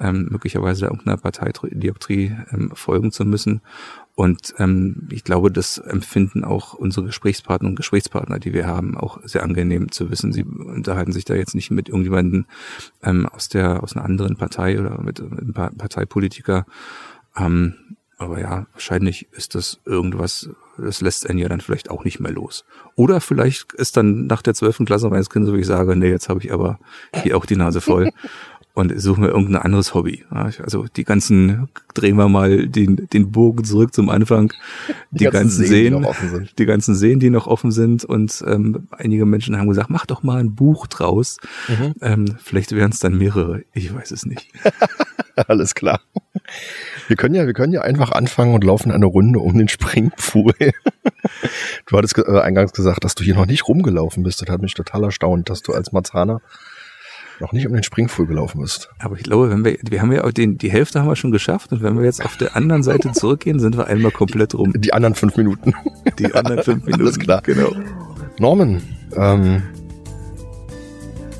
A: ähm, möglicherweise irgendeiner Parteidioptrie ähm, folgen zu müssen. Und ähm, ich glaube, das empfinden auch unsere Gesprächspartner und Gesprächspartner, die wir haben, auch sehr angenehm zu wissen. Sie unterhalten sich da jetzt nicht mit irgendjemandem ähm, aus der aus einer anderen Partei oder mit, mit einem Parteipolitiker. Ähm, aber ja, wahrscheinlich ist das irgendwas, das lässt einen ja dann vielleicht auch nicht mehr los. Oder vielleicht ist dann nach der zwölften Klasse meines Kindes, wo ich sage, nee, jetzt habe ich aber hier auch die Nase voll und suchen wir irgendein anderes Hobby. Also die ganzen, drehen wir mal den, den Bogen zurück zum Anfang. Die, die ganzen, ganzen Seen, Seen die, die, ganzen Seen, die noch offen sind. Und ähm, einige Menschen haben gesagt, mach doch mal ein Buch draus. Mhm. Ähm, vielleicht wären es dann mehrere. Ich weiß es nicht.
B: Alles klar. Wir können ja, wir können ja einfach anfangen und laufen eine Runde um den Springpfuhl. du hattest äh, eingangs gesagt, dass du hier noch nicht rumgelaufen bist. Das hat mich total erstaunt, dass du als Marzahner noch nicht um den Springpfuhl gelaufen bist.
A: Aber ich glaube, wenn wir, wir haben ja auch den, die Hälfte haben wir schon geschafft und wenn wir jetzt auf der anderen Seite zurückgehen, sind wir einmal komplett rum.
B: Die, die anderen fünf Minuten.
A: Die anderen fünf Minuten. Alles
B: klar. Genau. Norman, ähm,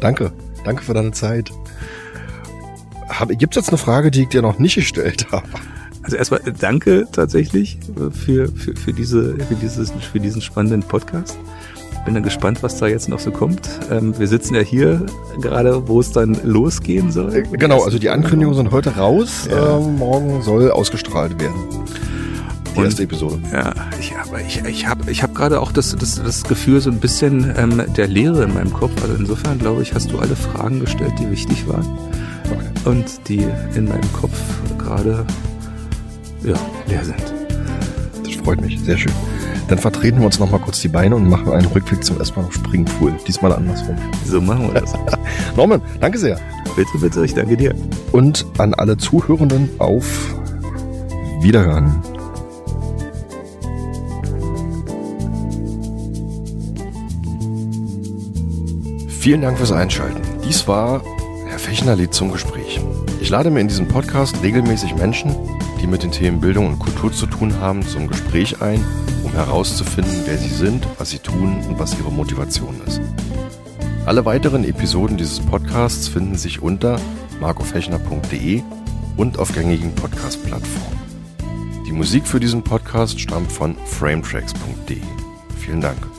B: danke. Danke für deine Zeit. Gibt es jetzt eine Frage, die ich dir noch nicht gestellt habe?
A: Also erstmal danke tatsächlich für, für, für, diese, für, dieses, für diesen spannenden Podcast bin dann gespannt, was da jetzt noch so kommt. Ähm, wir sitzen ja hier gerade, wo es dann losgehen soll.
B: Genau, also die Ankündigungen sind heute raus. Ja. Ähm, morgen soll ausgestrahlt werden.
A: Die und, erste Episode. Ja, ich, aber ich, ich habe ich hab gerade auch das, das, das Gefühl so ein bisschen ähm, der Leere in meinem Kopf. Also insofern glaube ich, hast du alle Fragen gestellt, die wichtig waren. Okay. Und die in meinem Kopf gerade ja, leer sind.
B: Das freut mich, sehr schön. Dann vertreten wir uns noch mal kurz die Beine und machen einen Rückweg zum S-Bahn Springpool. Diesmal andersrum.
A: So machen wir das.
B: Norman, danke sehr.
A: Bitte, bitte, ich danke dir.
B: Und an alle Zuhörenden auf Wiederhören. Vielen Dank fürs Einschalten. Dies war Herr Fechner-Lied zum Gespräch. Ich lade mir in diesem Podcast regelmäßig Menschen, die mit den Themen Bildung und Kultur zu tun haben, zum Gespräch ein herauszufinden, wer sie sind, was sie tun und was ihre Motivation ist. Alle weiteren Episoden dieses Podcasts finden sich unter marcofechner.de und auf gängigen Podcast-Plattformen. Die Musik für diesen Podcast stammt von frametracks.de. Vielen Dank.